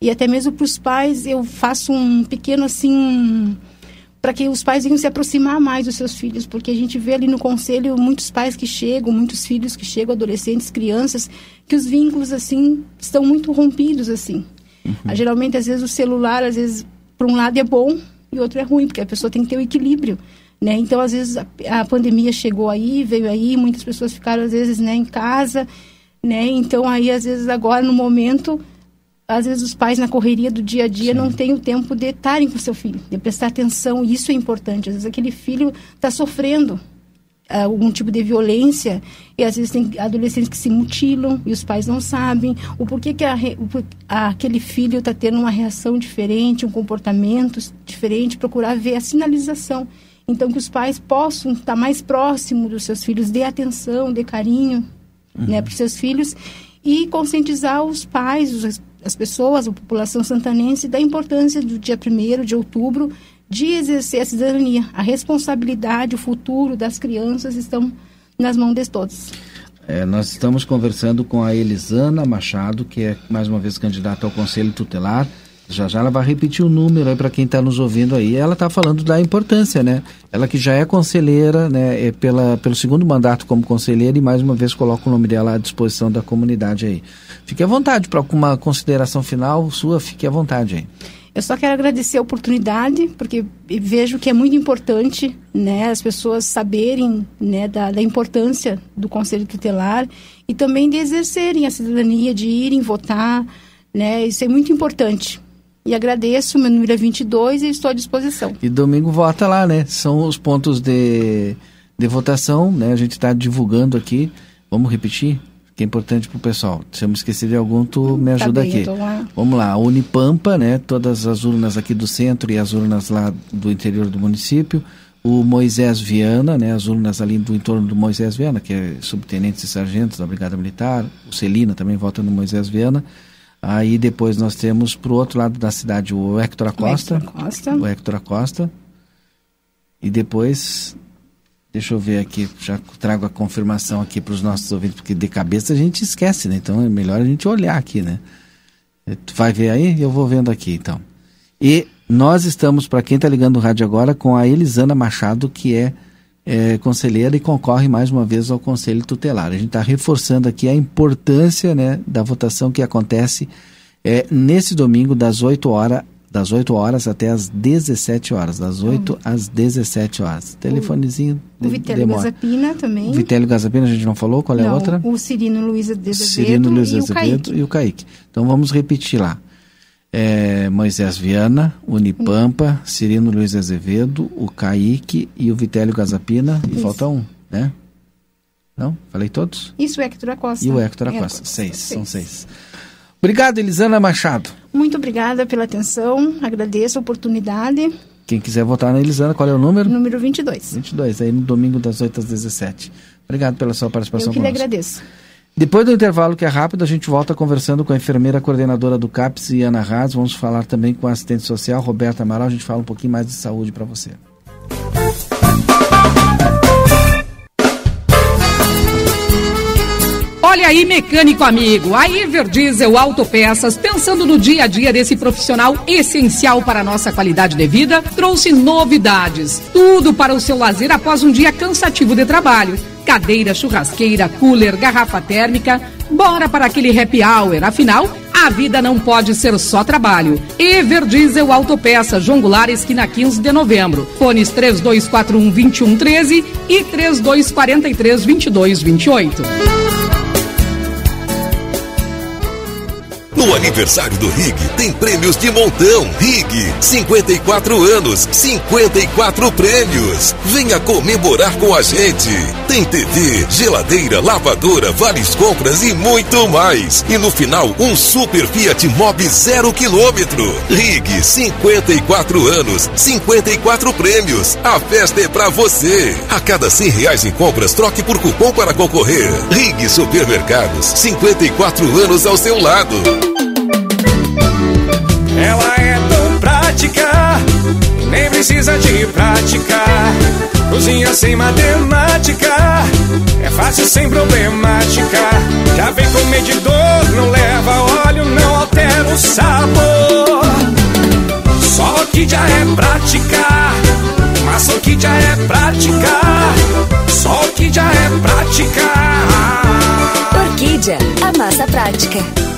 e até mesmo para os pais eu faço um pequeno assim para que os pais venham se aproximar mais dos seus filhos, porque a gente vê ali no conselho muitos pais que chegam, muitos filhos que chegam, adolescentes, crianças, que os vínculos assim estão muito rompidos assim. Uhum. Ah, geralmente às vezes o celular às vezes por um lado é bom e outro é ruim, porque a pessoa tem que ter o equilíbrio. Né? Então, às vezes, a, a pandemia chegou aí, veio aí, muitas pessoas ficaram, às vezes, né, em casa, né? Então, aí, às vezes, agora, no momento, às vezes os pais na correria do dia a dia Sim. não têm o tempo de estarem com seu filho, de prestar atenção, e isso é importante. Às vezes aquele filho está sofrendo ah, algum tipo de violência e às vezes tem adolescentes que se mutilam e os pais não sabem o porquê que a, o, aquele filho está tendo uma reação diferente, um comportamento diferente, procurar ver a sinalização. Então que os pais possam estar mais próximos dos seus filhos, dê atenção, dê carinho uhum. né, para os seus filhos e conscientizar os pais, os as pessoas, a população santanense, da importância do dia 1 de outubro de exercer a cidadania. A responsabilidade, o futuro das crianças estão nas mãos de todos. É, nós estamos conversando com a Elisana Machado, que é mais uma vez candidata ao Conselho Tutelar. Já já ela vai repetir o número aí para quem está nos ouvindo aí. Ela está falando da importância, né? Ela que já é conselheira, né? É pela, pelo segundo mandato como conselheira e mais uma vez coloca o nome dela à disposição da comunidade aí. Fique à vontade para alguma consideração final sua, fique à vontade aí. Eu só quero agradecer a oportunidade, porque vejo que é muito importante né, as pessoas saberem né, da, da importância do Conselho Tutelar e também de exercerem a cidadania, de irem votar. Né, isso é muito importante. E agradeço, meu número é 22 e estou à disposição. E domingo vota lá, né? São os pontos de, de votação, né? A gente está divulgando aqui. Vamos repetir? Que é importante para o pessoal. Se eu me esquecer de algum, tu me tá ajuda tá bem, aqui. Lá. Vamos lá, Unipampa, né? Todas as urnas aqui do centro e as urnas lá do interior do município. O Moisés Viana, né? As urnas ali do entorno do Moisés Viana, que é subtenente e sargento da Brigada Militar. O Celina também vota no Moisés Viana. Aí depois nós temos para o outro lado da cidade o Hector Acosta. O Hector Acosta. O Hector Acosta. E depois, deixa eu ver aqui, já trago a confirmação aqui para os nossos ouvintes, porque de cabeça a gente esquece, né? Então é melhor a gente olhar aqui, né? Tu vai ver aí? Eu vou vendo aqui então. E nós estamos, para quem está ligando o rádio agora, com a Elisana Machado, que é é, conselheira e concorre mais uma vez ao Conselho Tutelar. A gente está reforçando aqui a importância né, da votação que acontece é, nesse domingo, das 8 horas das 8 horas até as 17 horas, das 8 uhum. às 17 horas. Telefonezinho. O, o Vitélio Gazapina também. O Vitélio Gazapina a gente não falou, qual é não, a outra? O Cirino Luiz Azevedo, Cirino Luiz Azevedo e o Kaique. Então vamos repetir lá é, Moisés Viana, Unipampa, Cirino Luiz Azevedo, o Kaique e o Vitélio Gazapina. E Isso. falta um, né? Não? Falei todos? Isso, o Hector Acosta. E o Hector Acosta. Seis, seis, são seis. Obrigado, Elisana Machado. Muito obrigada pela atenção, agradeço a oportunidade. Quem quiser votar na Elisana, qual é o número? Número 22. 22, aí no domingo das 8 às 17. Obrigado pela sua participação Eu que lhe agradeço. Depois do intervalo, que é rápido, a gente volta conversando com a enfermeira coordenadora do CAPS, Ana Raz. Vamos falar também com a assistente social, Roberta Amaral. A gente fala um pouquinho mais de saúde para você. Olha aí, mecânico amigo, a Everdiesel Autopeças, pensando no dia a dia desse profissional essencial para a nossa qualidade de vida, trouxe novidades. Tudo para o seu lazer após um dia cansativo de trabalho. Cadeira, churrasqueira, cooler, garrafa térmica. Bora para aquele happy hour, afinal, a vida não pode ser só trabalho. Everdiesel Autopeça, João Goulart, esquina 15 de novembro. Fones 3241 2113 e 3243 2228. No aniversário do Rig tem prêmios de montão. Rig, 54 anos, 54 prêmios. Venha comemorar com a gente. Tem TV, geladeira, lavadora, vales compras e muito mais. E no final, um super Fiat Mobi zero quilômetro. Rig, 54 anos, 54 prêmios. A festa é pra você. A cada 100 reais em compras, troque por cupom para concorrer. Rig Supermercados, 54 anos ao seu lado. Ela é tão prática, nem precisa de prática. Cozinha sem matemática, é fácil sem problemática. Já vem com medidor, não leva óleo, não altera o sabor. Só que já é prática, mas que já é prática. Só que já é prática. Orquídea, a massa prática.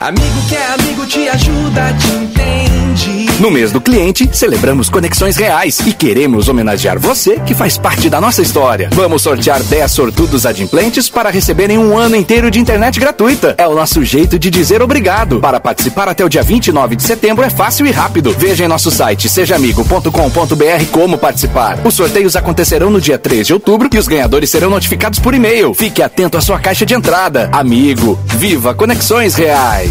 Amigo que é amigo te ajuda, te entende. No mês do cliente, celebramos conexões reais e queremos homenagear você que faz parte da nossa história. Vamos sortear 10 sortudos adimplentes para receberem um ano inteiro de internet gratuita. É o nosso jeito de dizer obrigado. Para participar até o dia 29 de setembro é fácil e rápido. Veja em nosso site sejaamigo.com.br como participar. Os sorteios acontecerão no dia 3 de outubro e os ganhadores serão notificados por e-mail. Fique atento à sua caixa de entrada. Amigo, viva conexões reais.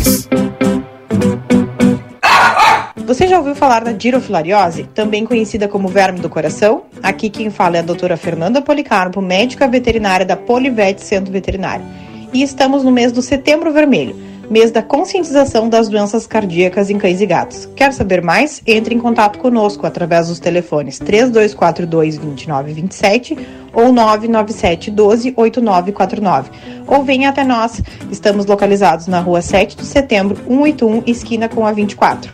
Você já ouviu falar da girofilariose, também conhecida como verme do coração? Aqui quem fala é a doutora Fernanda Policarpo, médica veterinária da Polivete Centro Veterinário. E estamos no mês do Setembro Vermelho, mês da conscientização das doenças cardíacas em cães e gatos. Quer saber mais? Entre em contato conosco através dos telefones 3242 2927 ou 997 12 8949. Ou venha até nós. Estamos localizados na rua 7 de setembro, 181, esquina com a 24.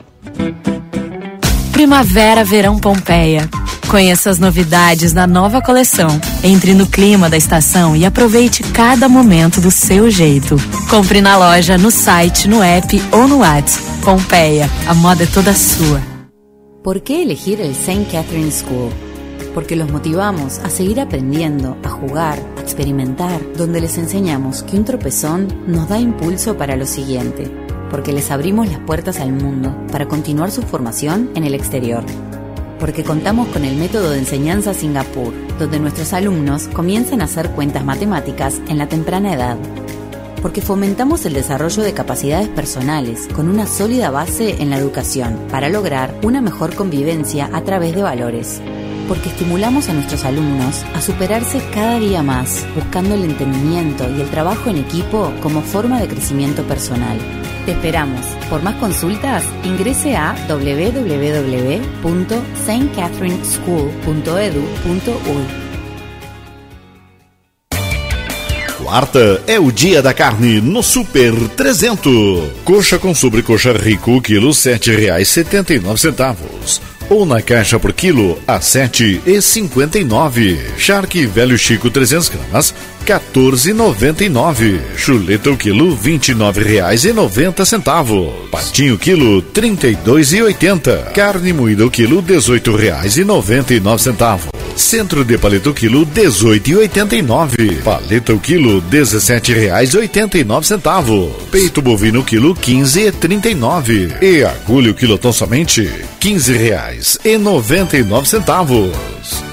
Primavera Verão Pompeia. Conheça as novidades da nova coleção. Entre no clima da estação e aproveite cada momento do seu jeito. Compre na loja, no site, no app ou no WhatsApp. Pompeia, a moda é toda sua. ¿Por qué elegir el St. Catherine School? Porque los motivamos a seguir aprendiendo, a jugar, a experimentar, donde les enseñamos que un tropezón nos da impulso para lo siguiente porque les abrimos las puertas al mundo para continuar su formación en el exterior. Porque contamos con el método de enseñanza Singapur, donde nuestros alumnos comienzan a hacer cuentas matemáticas en la temprana edad. Porque fomentamos el desarrollo de capacidades personales con una sólida base en la educación para lograr una mejor convivencia a través de valores. Porque estimulamos a nuestros alumnos a superarse cada día más, buscando el entendimiento y el trabajo en equipo como forma de crecimiento personal. Te esperamos. Por más consultas, ingrese a www.stcatherineschool.edu.uy. Quarta é o dia da carne no Super 300. Coxa com sobrecoxa rico, quilo nove centavos. Ou na caixa por quilo a sete e cinquenta e nove. Charque velho Chico 300 gramas 14,99. Chuleta o quilo, R$ 29,90. Patinho quilo, R$ 32,80. Carne moída o quilo, R$ 18,99. Centro de paleta o quilo, R$ 18,89. Paleta o quilo, R$ 17,89. Peito bovino o quilo, R$ 15,39. E agulha o quilotão somente, R$ 15,99.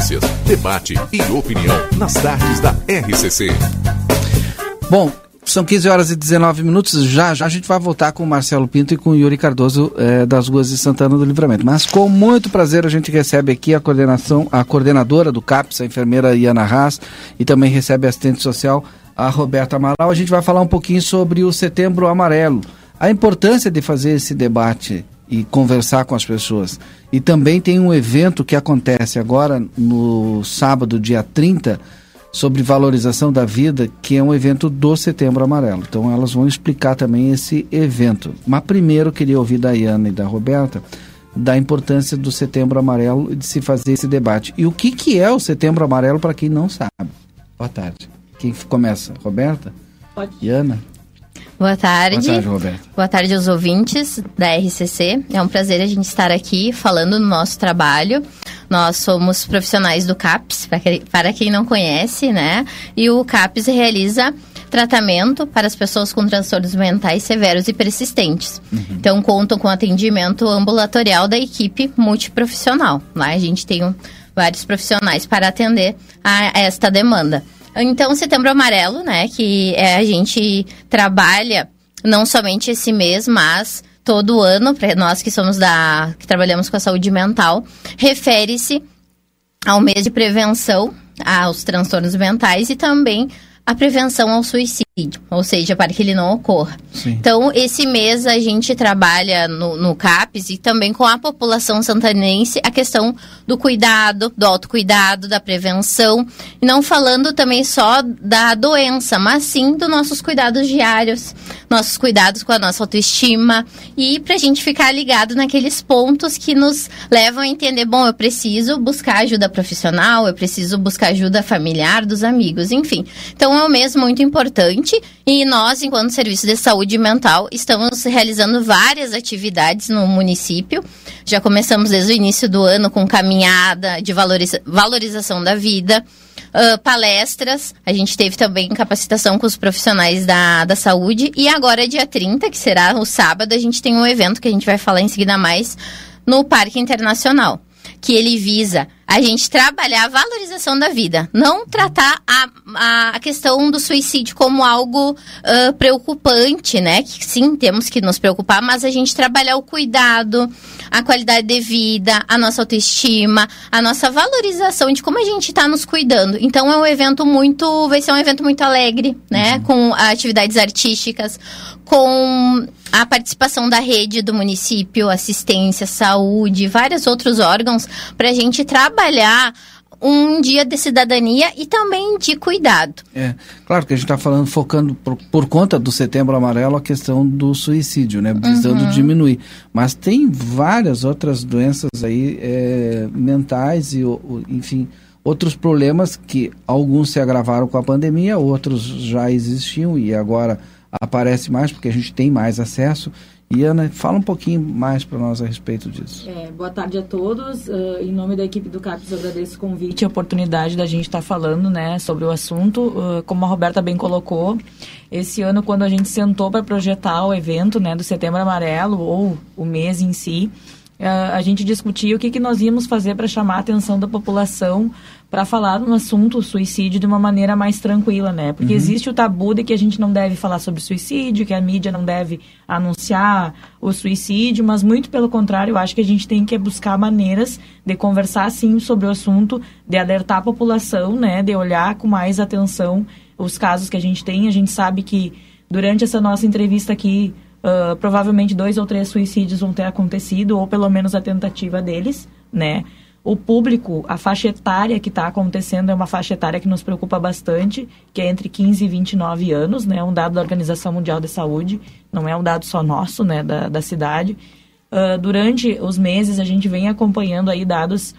Notícias, debate e opinião nas tardes da RCC. Bom, são 15 horas e 19 minutos. Já, já a gente vai voltar com o Marcelo Pinto e com o Yuri Cardoso eh, das ruas de Santana do Livramento. Mas com muito prazer a gente recebe aqui a coordenação, a coordenadora do CAPS, a enfermeira Iana Haas, e também recebe a assistente social, a Roberta Amaral. A gente vai falar um pouquinho sobre o Setembro Amarelo, a importância de fazer esse debate e conversar com as pessoas. E também tem um evento que acontece agora no sábado, dia 30, sobre valorização da vida, que é um evento do Setembro Amarelo. Então elas vão explicar também esse evento. Mas primeiro eu queria ouvir da Iana e da Roberta da importância do Setembro Amarelo e de se fazer esse debate. E o que, que é o Setembro Amarelo para quem não sabe? Boa tarde. Quem começa? Roberta? Pode. Iana? Boa tarde. Boa tarde, Roberto. Boa tarde aos ouvintes da RCC. É um prazer a gente estar aqui falando do nosso trabalho. Nós somos profissionais do CAPS, para quem não conhece, né? E o CAPS realiza tratamento para as pessoas com transtornos mentais severos e persistentes. Uhum. Então, contam com atendimento ambulatorial da equipe multiprofissional. Lá a gente tem vários profissionais para atender a esta demanda. Então, Setembro Amarelo, né, que é, a gente trabalha não somente esse mês, mas todo ano, para nós que somos da que trabalhamos com a saúde mental, refere-se ao mês de prevenção aos transtornos mentais e também a prevenção ao suicídio, ou seja, para que ele não ocorra. Sim. Então, esse mês a gente trabalha no, no CAPES e também com a população santanense a questão do cuidado, do autocuidado, da prevenção, e não falando também só da doença, mas sim dos nossos cuidados diários, nossos cuidados com a nossa autoestima e para a gente ficar ligado naqueles pontos que nos levam a entender, bom, eu preciso buscar ajuda profissional, eu preciso buscar ajuda familiar, dos amigos, enfim. Então, é um mês muito importante e nós, enquanto Serviço de Saúde Mental, estamos realizando várias atividades no município. Já começamos desde o início do ano com caminhada de valoriza valorização da vida. Uh, palestras, a gente teve também capacitação com os profissionais da, da saúde e agora dia 30, que será o sábado, a gente tem um evento que a gente vai falar em seguida mais no Parque Internacional, que ele visa a gente trabalhar a valorização da vida, não tratar a, a questão do suicídio como algo uh, preocupante, né? Que sim, temos que nos preocupar, mas a gente trabalhar o cuidado, a qualidade de vida, a nossa autoestima, a nossa valorização de como a gente está nos cuidando. Então é um evento muito, vai ser um evento muito alegre, né? Uhum. Com atividades artísticas, com a participação da rede do município, assistência, saúde, vários outros órgãos, para a gente trabalhar um dia de cidadania e também de cuidado. É, claro que a gente está falando, focando por, por, conta do setembro amarelo a questão do suicídio, né? Visando uhum. diminuir. Mas tem várias outras doenças aí é, mentais e, enfim, outros problemas que alguns se agravaram com a pandemia, outros já existiam e agora aparece mais porque a gente tem mais acesso. E Ana, fala um pouquinho mais para nós a respeito disso. É, boa tarde a todos. Uh, em nome da equipe do CAPES, agradeço o convite e a oportunidade da gente estar tá falando né, sobre o assunto. Uh, como a Roberta bem colocou, esse ano, quando a gente sentou para projetar o evento né, do Setembro Amarelo, ou o mês em si, a gente discutia o que, que nós íamos fazer para chamar a atenção da população para falar no assunto suicídio de uma maneira mais tranquila, né? Porque uhum. existe o tabu de que a gente não deve falar sobre suicídio, que a mídia não deve anunciar o suicídio, mas muito pelo contrário, eu acho que a gente tem que buscar maneiras de conversar sim sobre o assunto, de alertar a população, né? De olhar com mais atenção os casos que a gente tem. A gente sabe que durante essa nossa entrevista aqui, uh, provavelmente dois ou três suicídios vão ter acontecido, ou pelo menos a tentativa deles, né? O público, a faixa etária que está acontecendo é uma faixa etária que nos preocupa bastante, que é entre 15 e 29 anos, né? Um dado da Organização Mundial de Saúde, não é um dado só nosso, né? Da, da cidade. Uh, durante os meses, a gente vem acompanhando aí dados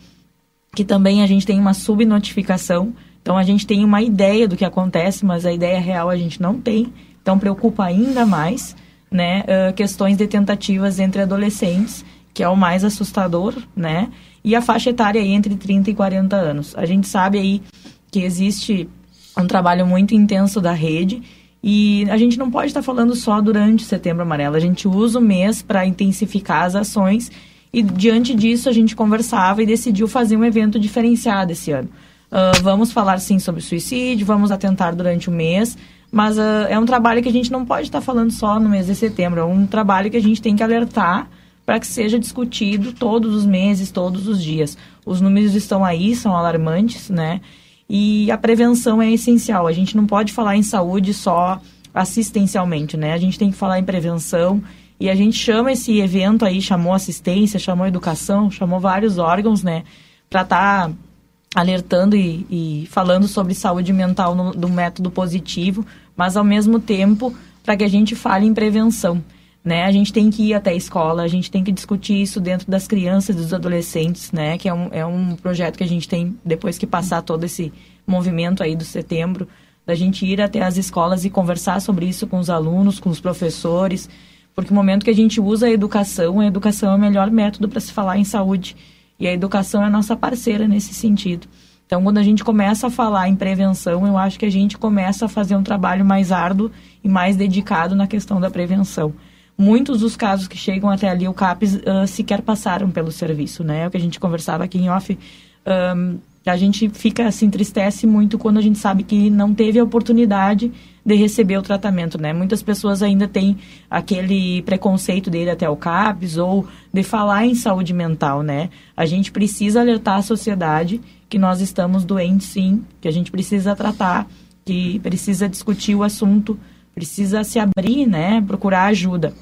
que também a gente tem uma subnotificação. Então, a gente tem uma ideia do que acontece, mas a ideia real a gente não tem. Então, preocupa ainda mais, né? Uh, questões de tentativas entre adolescentes, que é o mais assustador, né? e a faixa etária aí entre 30 e 40 anos. A gente sabe aí que existe um trabalho muito intenso da rede e a gente não pode estar falando só durante Setembro Amarelo. A gente usa o mês para intensificar as ações e diante disso a gente conversava e decidiu fazer um evento diferenciado esse ano. Uh, vamos falar sim sobre suicídio, vamos atentar durante o mês, mas uh, é um trabalho que a gente não pode estar falando só no mês de setembro, é um trabalho que a gente tem que alertar para que seja discutido todos os meses, todos os dias. Os números estão aí, são alarmantes, né? E a prevenção é essencial. A gente não pode falar em saúde só assistencialmente, né? A gente tem que falar em prevenção e a gente chama esse evento aí, chamou assistência, chamou educação, chamou vários órgãos, né? Para estar tá alertando e, e, falando sobre saúde mental no, do método positivo, mas ao mesmo tempo para que a gente fale em prevenção. Né? A gente tem que ir até a escola, a gente tem que discutir isso dentro das crianças dos adolescentes, né? Que é um, é um projeto que a gente tem, depois que passar todo esse movimento aí do setembro, da gente ir até as escolas e conversar sobre isso com os alunos, com os professores, porque o momento que a gente usa a educação, a educação é o melhor método para se falar em saúde. E a educação é a nossa parceira nesse sentido. Então, quando a gente começa a falar em prevenção, eu acho que a gente começa a fazer um trabalho mais árduo e mais dedicado na questão da prevenção muitos dos casos que chegam até ali o CAPES uh, sequer passaram pelo serviço, né? É o que a gente conversava aqui em off. Um, a gente fica se entristece muito quando a gente sabe que não teve a oportunidade de receber o tratamento, né? Muitas pessoas ainda têm aquele preconceito dele até o CAPES ou de falar em saúde mental, né? A gente precisa alertar a sociedade que nós estamos doentes sim, que a gente precisa tratar, que precisa discutir o assunto, precisa se abrir, né? Procurar ajuda.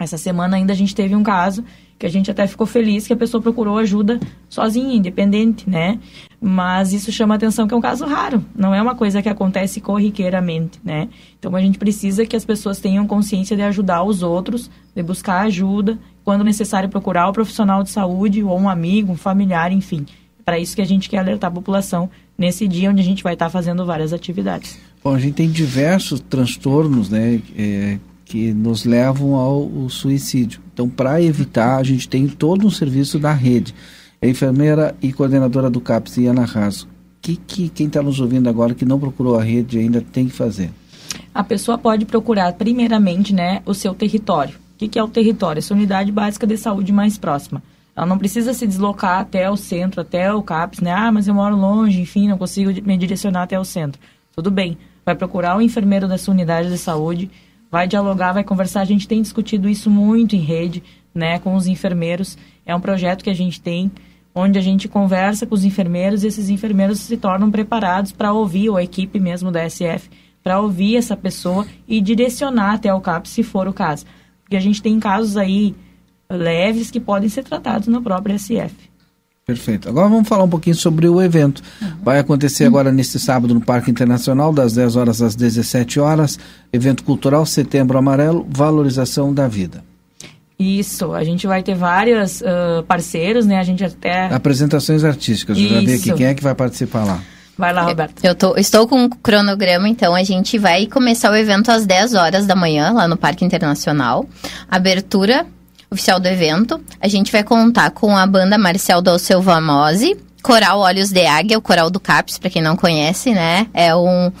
Essa semana ainda a gente teve um caso que a gente até ficou feliz que a pessoa procurou ajuda sozinha, independente, né? Mas isso chama atenção que é um caso raro, não é uma coisa que acontece corriqueiramente, né? Então a gente precisa que as pessoas tenham consciência de ajudar os outros, de buscar ajuda, quando necessário procurar o profissional de saúde ou um amigo, um familiar, enfim. Para isso que a gente quer alertar a população nesse dia onde a gente vai estar fazendo várias atividades. Bom, a gente tem diversos transtornos, né? É que nos levam ao suicídio. Então, para evitar, a gente tem todo um serviço da rede. A enfermeira e coordenadora do CAPS, Iana Raso, que, que quem está nos ouvindo agora que não procurou a rede ainda tem que fazer? A pessoa pode procurar, primeiramente, né, o seu território. O que, que é o território? Essa unidade básica de saúde mais próxima. Ela não precisa se deslocar até o centro, até o CAPS, né? Ah, mas eu moro longe, enfim, não consigo me direcionar até o centro. Tudo bem. Vai procurar o enfermeiro da sua unidade de saúde, vai dialogar, vai conversar. A gente tem discutido isso muito em rede, né, com os enfermeiros. É um projeto que a gente tem onde a gente conversa com os enfermeiros e esses enfermeiros se tornam preparados para ouvir, ou a equipe mesmo da SF, para ouvir essa pessoa e direcionar até o CAP, se for o caso. Porque a gente tem casos aí leves que podem ser tratados na própria SF. Perfeito. Agora vamos falar um pouquinho sobre o evento. Vai acontecer agora neste sábado no Parque Internacional, das 10 horas às 17 horas. Evento cultural Setembro Amarelo, valorização da vida. Isso, a gente vai ter vários uh, parceiros, né? A gente até. Apresentações artísticas, eu já vi aqui. Quem é que vai participar lá? Vai lá, Roberto. Eu tô, estou com um cronograma, então a gente vai começar o evento às 10 horas da manhã, lá no Parque Internacional. Abertura oficial do evento. A gente vai contar com a banda Marcel do Alceu Vamose, Coral Olhos de Águia, o coral do CAPS, para quem não conhece, né? É um,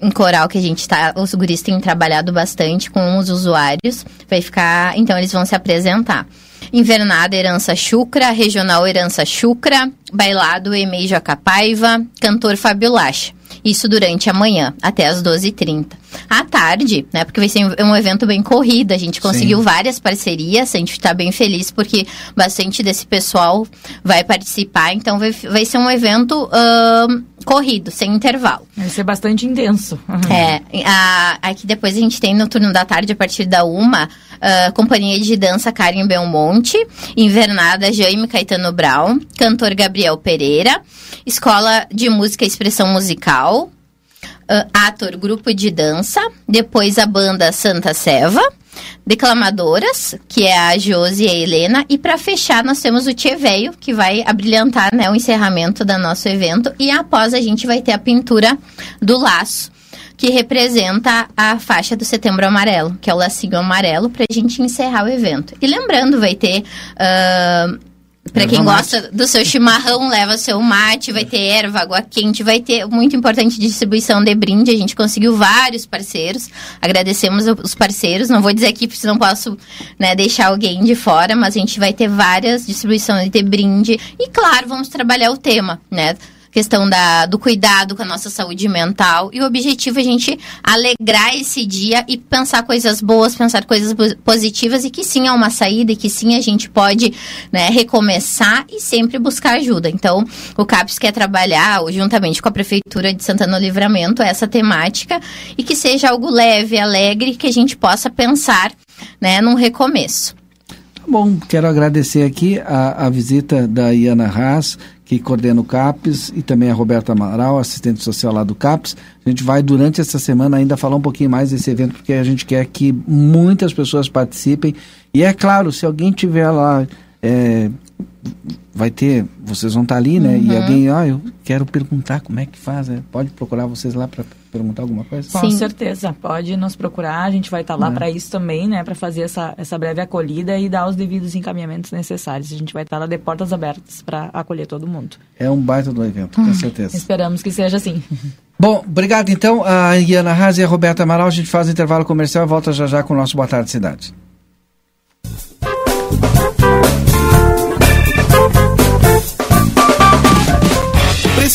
um coral que a gente tá. Os guris têm trabalhado bastante com os usuários. Vai ficar. Então, eles vão se apresentar. Invernada Herança Chucra, Regional Herança Chucra, Bailado Emei Jacapaiva, Cantor Fábio Lacha. Isso durante a manhã, até as 12h30. À tarde, né? Porque vai ser um evento bem corrido. A gente conseguiu Sim. várias parcerias. A gente está bem feliz porque bastante desse pessoal vai participar. Então vai, vai ser um evento uh, corrido, sem intervalo. Vai ser bastante intenso. Uhum. É. A, aqui depois a gente tem no turno da tarde, a partir da uma, uh, Companhia de Dança Karen Belmonte, Invernada Jaime Caetano Brown, cantor Gabriel Pereira, Escola de Música e Expressão Musical, uh, ator Grupo de Dança, depois a banda Santa Seva, declamadoras, que é a Josi e a Helena, e para fechar nós temos o Tchê que vai abrilhantar né, o encerramento do nosso evento, e após a gente vai ter a pintura do laço, que representa a faixa do Setembro Amarelo, que é o lacinho amarelo, para a gente encerrar o evento. E lembrando, vai ter... Uh, para quem gosta do seu chimarrão, leva seu mate, vai ter erva, água quente, vai ter muito importante distribuição de brinde. A gente conseguiu vários parceiros. Agradecemos os parceiros. Não vou dizer aqui porque não posso né, deixar alguém de fora, mas a gente vai ter várias distribuições de brinde. E claro, vamos trabalhar o tema, né? Questão da, do cuidado com a nossa saúde mental. E o objetivo é a gente alegrar esse dia e pensar coisas boas, pensar coisas positivas e que sim há uma saída e que sim a gente pode né, recomeçar e sempre buscar ajuda. Então, o CAPES quer trabalhar juntamente com a Prefeitura de Santana do Livramento essa temática e que seja algo leve, alegre, que a gente possa pensar né, num recomeço. Tá bom, quero agradecer aqui a, a visita da Iana Haas, que coordena o CAPES, e também a Roberta Amaral, assistente social lá do CAPES. A gente vai, durante essa semana, ainda falar um pouquinho mais desse evento, porque a gente quer que muitas pessoas participem. E é claro, se alguém tiver lá. É, vai ter, vocês vão estar ali, né? Uhum. E alguém, ah, eu quero perguntar como é que faz, né? pode procurar vocês lá para perguntar alguma coisa? Com Sim. certeza, pode nos procurar, a gente vai estar lá é. para isso também, né? Para fazer essa, essa breve acolhida e dar os devidos encaminhamentos necessários. A gente vai estar lá de portas abertas para acolher todo mundo. É um baita do evento, com certeza. Esperamos que seja assim. Bom, obrigado então a Iana Haas e a Roberta Amaral. A gente faz o intervalo comercial e volta já já com o nosso Boa Tarde Cidade.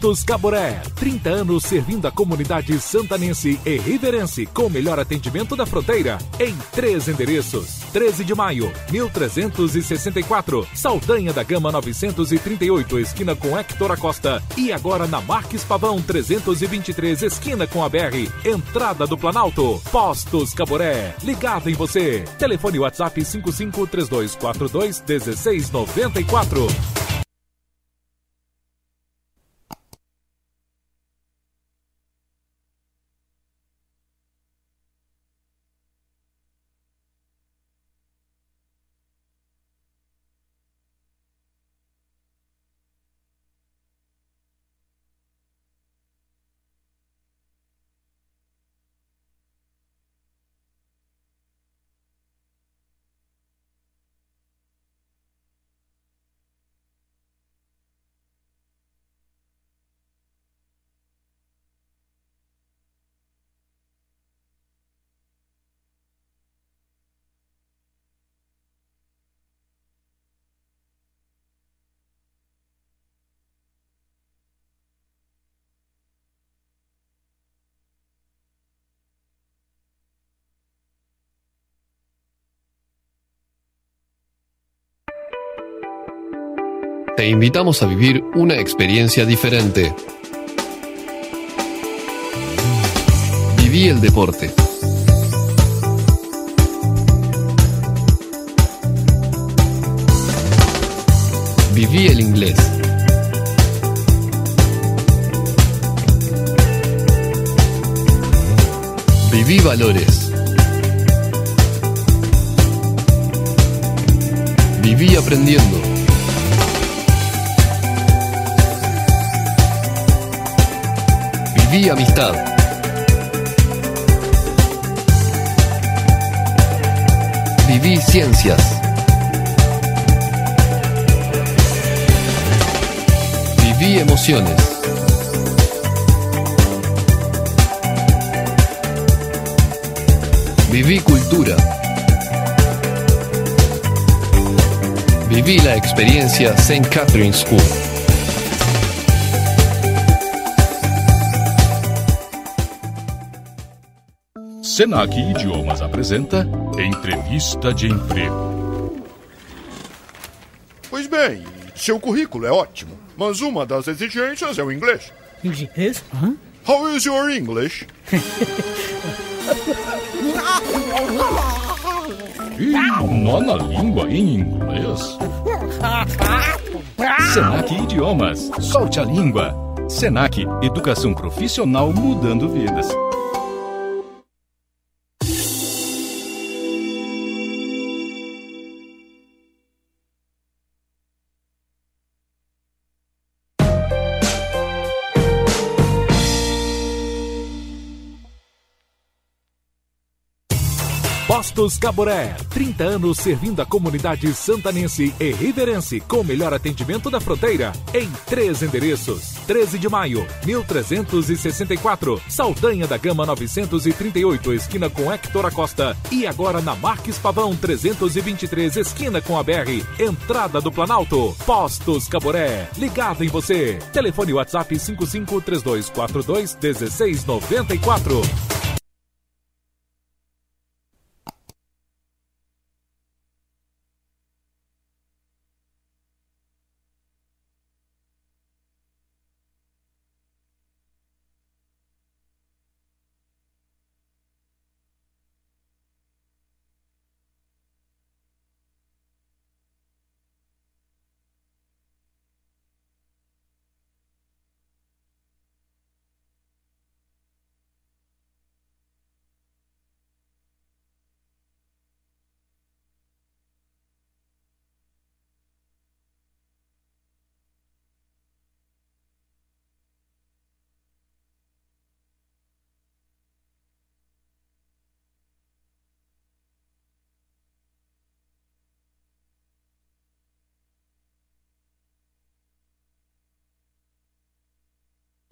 Postos Caboré, 30 anos servindo a comunidade santanense e riverense com o melhor atendimento da fronteira em três endereços. 13 de maio, 1364, Saldanha da Gama 938, esquina com Hector Acosta e agora na Marques Pavão 323, esquina com a BR, entrada do Planalto. Postos Caboré, ligado em você. Telefone WhatsApp 553242 te invitamos a vivir una experiencia diferente. Viví el deporte. Viví el inglés. Viví valores. Viví aprendiendo. Viví amistad. Viví ciencias. Viví emociones. Viví cultura. Viví la experiencia St. Catherine School. Senac Idiomas apresenta Entrevista de Emprego. Pois bem, seu currículo é ótimo, mas uma das exigências é o inglês. Inglês? Hã? How is your English? Ih, nó na língua em inglês? Senac Idiomas, solte a língua. Senac, educação profissional mudando vidas. Postos Caboré, 30 anos servindo a comunidade santanense e riverense com o melhor atendimento da fronteira em três endereços. 13 de maio, 1364, Saldanha da Gama 938, esquina com Hector Acosta e agora na Marques Pavão 323, esquina com a BR, entrada do Planalto. Postos Caboré, ligado em você. Telefone WhatsApp 553242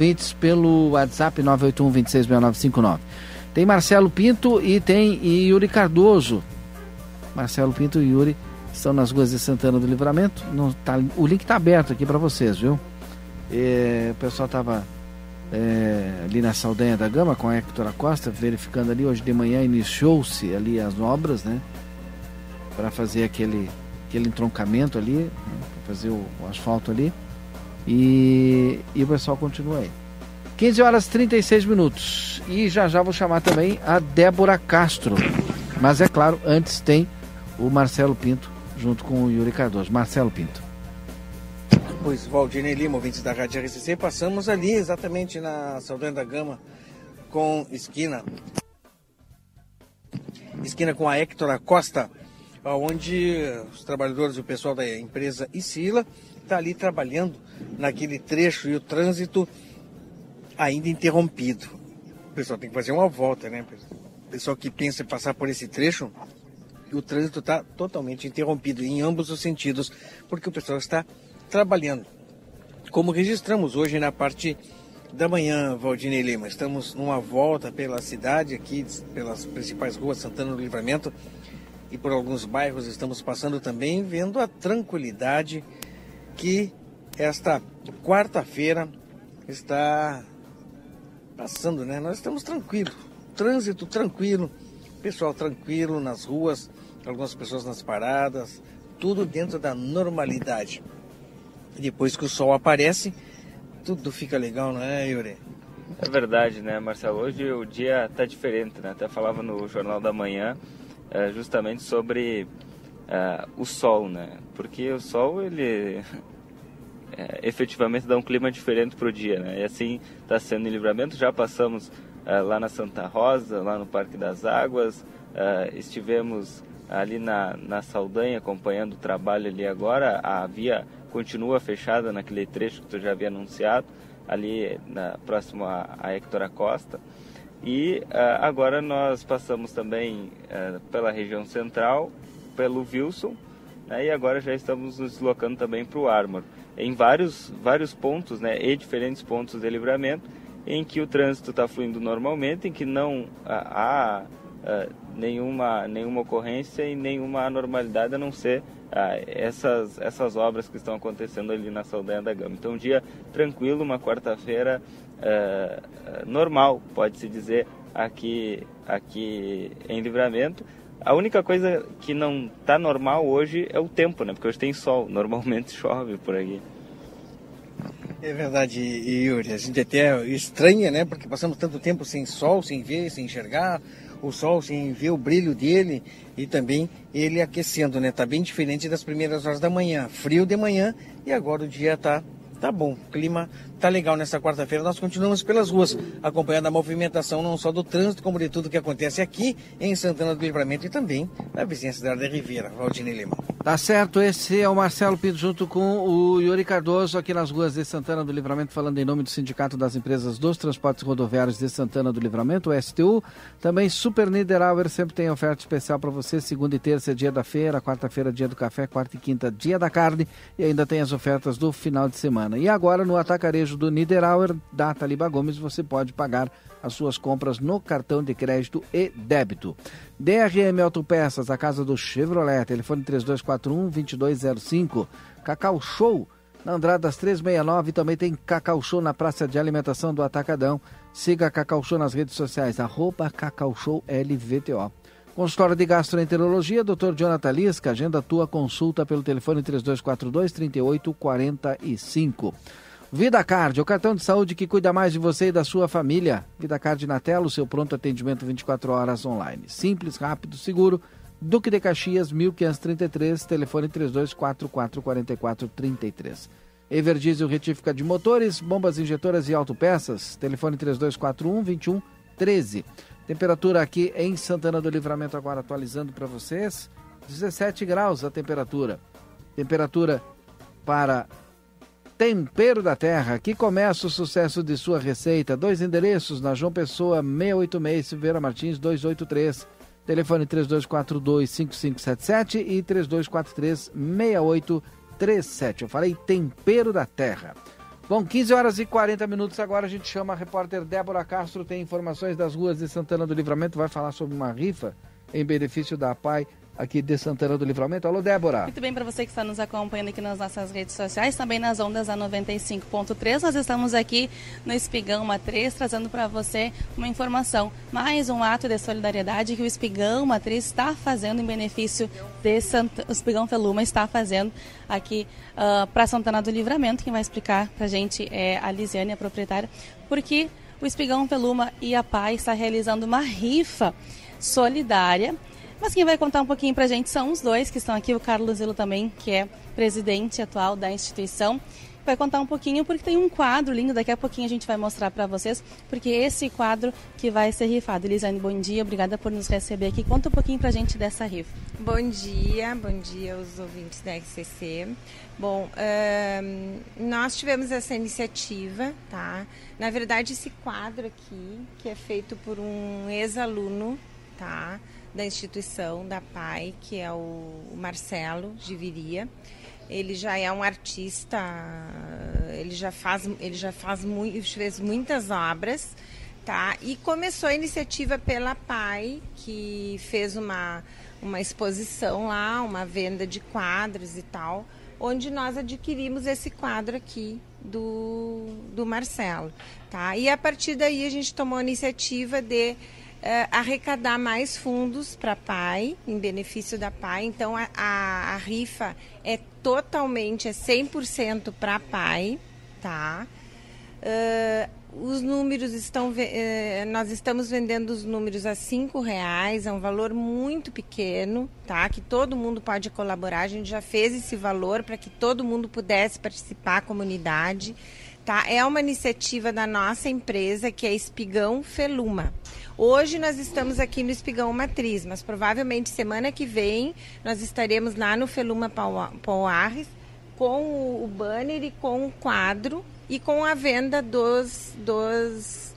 ouvintes pelo WhatsApp 981-266959. Tem Marcelo Pinto e tem Yuri Cardoso. Marcelo Pinto e Yuri estão nas ruas de Santana do Livramento. Não tá, o link está aberto aqui para vocês, viu? É, o pessoal estava é, ali na Saldanha da Gama com a Hector Costa, verificando ali. Hoje de manhã iniciou-se ali as obras, né? Para fazer aquele, aquele entroncamento ali, né, fazer o, o asfalto ali. E, e o pessoal continua aí. 15 horas e 36 minutos. E já já vou chamar também a Débora Castro. Mas é claro, antes tem o Marcelo Pinto junto com o Yuri Cardoso. Marcelo Pinto. Pois, Valdinei Lima, ouvintes da Rádio RCC, passamos ali exatamente na Saldanha da Gama com esquina. Esquina com a Hector Acosta, onde os trabalhadores e o pessoal da empresa Isila está ali trabalhando naquele trecho e o trânsito ainda interrompido. O pessoal tem que fazer uma volta, né? O pessoal que pensa em passar por esse trecho, o trânsito está totalmente interrompido em ambos os sentidos, porque o pessoal está trabalhando. Como registramos hoje na parte da manhã, Valdinei Lima, estamos numa volta pela cidade aqui, pelas principais ruas Santana do Livramento e por alguns bairros estamos passando também, vendo a tranquilidade que esta quarta-feira está passando, né? Nós estamos tranquilos, trânsito tranquilo, pessoal tranquilo nas ruas, algumas pessoas nas paradas, tudo dentro da normalidade. E depois que o sol aparece, tudo fica legal, não é, Yuri? É verdade, né, Marcelo? Hoje o dia está diferente, né? Até falava no Jornal da Manhã é, justamente sobre uh, o sol, né? Porque o sol, ele é, efetivamente dá um clima diferente para o dia, né? E assim está sendo em livramento. Já passamos uh, lá na Santa Rosa, lá no Parque das Águas, uh, estivemos ali na, na Saldanha acompanhando o trabalho ali agora, a via continua fechada naquele trecho que tu já havia anunciado, ali na, próximo a, a Hector Acosta. E uh, agora nós passamos também uh, pela região central, pelo Wilson, né, e agora já estamos nos deslocando também para o Armor. Em vários, vários pontos, né, e diferentes pontos de livramento, em que o trânsito está fluindo normalmente, em que não há, há nenhuma, nenhuma ocorrência e nenhuma anormalidade, a não ser essas, essas obras que estão acontecendo ali na Saldanha da Gama. Então, um dia tranquilo, uma quarta-feira normal, pode-se dizer, aqui, aqui em Livramento. A única coisa que não está normal hoje é o tempo, né? Porque hoje tem sol, normalmente chove por aqui. É verdade, Yuri. A gente até estranha, né? Porque passamos tanto tempo sem sol, sem ver, sem enxergar o sol, sem ver o brilho dele e também ele aquecendo, né? Tá bem diferente das primeiras horas da manhã. Frio de manhã e agora o dia tá Tá bom, clima tá legal nessa quarta-feira. Nós continuamos pelas ruas, acompanhando a movimentação não só do trânsito, como de tudo que acontece aqui em Santana do Livramento e também na vizinhança da Ribeira, Valdine Lima. Tá certo, esse é o Marcelo Pinto junto com o Yuri Cardoso aqui nas ruas de Santana do Livramento, falando em nome do Sindicato das Empresas dos Transportes Rodoviários de Santana do Livramento, o STU. Também Super Niederauer sempre tem oferta especial para você, segunda e terça dia da feira, quarta-feira dia do café, quarta e quinta dia da carne e ainda tem as ofertas do final de semana. E agora no atacarejo do Niederauer, da Taliba Gomes, você pode pagar as suas compras no cartão de crédito e débito. DRM Autopeças, a casa do Chevrolet, telefone 3241-2205. Cacau Show, na Andradas 369, também tem Cacau Show na Praça de Alimentação do Atacadão. Siga Cacau Show nas redes sociais, arroba Cacau Show LVTO. Consultório de Gastroenterologia, Dr. Jonathan Lisca, agenda tua consulta pelo telefone 3242-3845. Vida Card, o cartão de saúde que cuida mais de você e da sua família. Vida Card na tela, o seu pronto atendimento 24 horas online. Simples, rápido, seguro. Duque de Caxias, 1533, telefone 3244-4433. Everdiesel retífica de motores, bombas injetoras e autopeças, telefone 3241-2113. Temperatura aqui em Santana do Livramento agora atualizando para vocês, 17 graus a temperatura. Temperatura para Tempero da Terra. Aqui começa o sucesso de sua receita. Dois endereços na João Pessoa 686 Silveira Martins 283. Telefone 3242-5577 e 3243-6837. Eu falei Tempero da Terra. Bom, 15 horas e 40 minutos agora a gente chama a repórter Débora Castro, tem informações das ruas de Santana do Livramento, vai falar sobre uma rifa em benefício da PAI aqui de Santana do Livramento. Alô, Débora. Muito bem, para você que está nos acompanhando aqui nas nossas redes sociais, também nas ondas a 95.3. Nós estamos aqui no Espigão Matriz, trazendo para você uma informação. Mais um ato de solidariedade que o Espigão Matriz está fazendo em benefício de Santa... o Espigão Feluma está fazendo aqui uh, ah, para Santana do Livramento. Quem vai explicar para a gente é a Lisiane, a proprietária, porque o Espigão Feluma e a PAI está realizando uma rifa solidária mas quem vai contar um pouquinho para a gente são os dois que estão aqui, o Carlos Zilo também, que é presidente atual da instituição. Vai contar um pouquinho porque tem um quadro lindo, daqui a pouquinho a gente vai mostrar para vocês, porque esse quadro que vai ser rifado. Elisane, bom dia, obrigada por nos receber aqui. Conta um pouquinho para a gente dessa rifa. Bom dia, bom dia aos ouvintes da RCC. Bom, nós tivemos essa iniciativa, tá? Na verdade, esse quadro aqui, que é feito por um ex-aluno, tá? Da instituição, da PAI, que é o Marcelo Giviria. Ele já é um artista, ele já faz, ele já faz fez muitas obras, tá? E começou a iniciativa pela PAI, que fez uma, uma exposição lá, uma venda de quadros e tal, onde nós adquirimos esse quadro aqui do, do Marcelo, tá? E a partir daí a gente tomou a iniciativa de uh, arrecadar mais fundos para a PAI, em benefício da PAI. Então, a, a, a rifa é totalmente, é 100% para a PAI, tá? Uh, os números estão, uh, nós estamos vendendo os números a cinco reais, é um valor muito pequeno, tá? Que todo mundo pode colaborar. A gente já fez esse valor para que todo mundo pudesse participar, a comunidade tá? É uma iniciativa da nossa empresa que é Espigão Feluma. Hoje nós estamos aqui no Espigão Matriz, mas provavelmente semana que vem nós estaremos lá no Feluma Poares com o banner e com o quadro e com a venda dos, dos,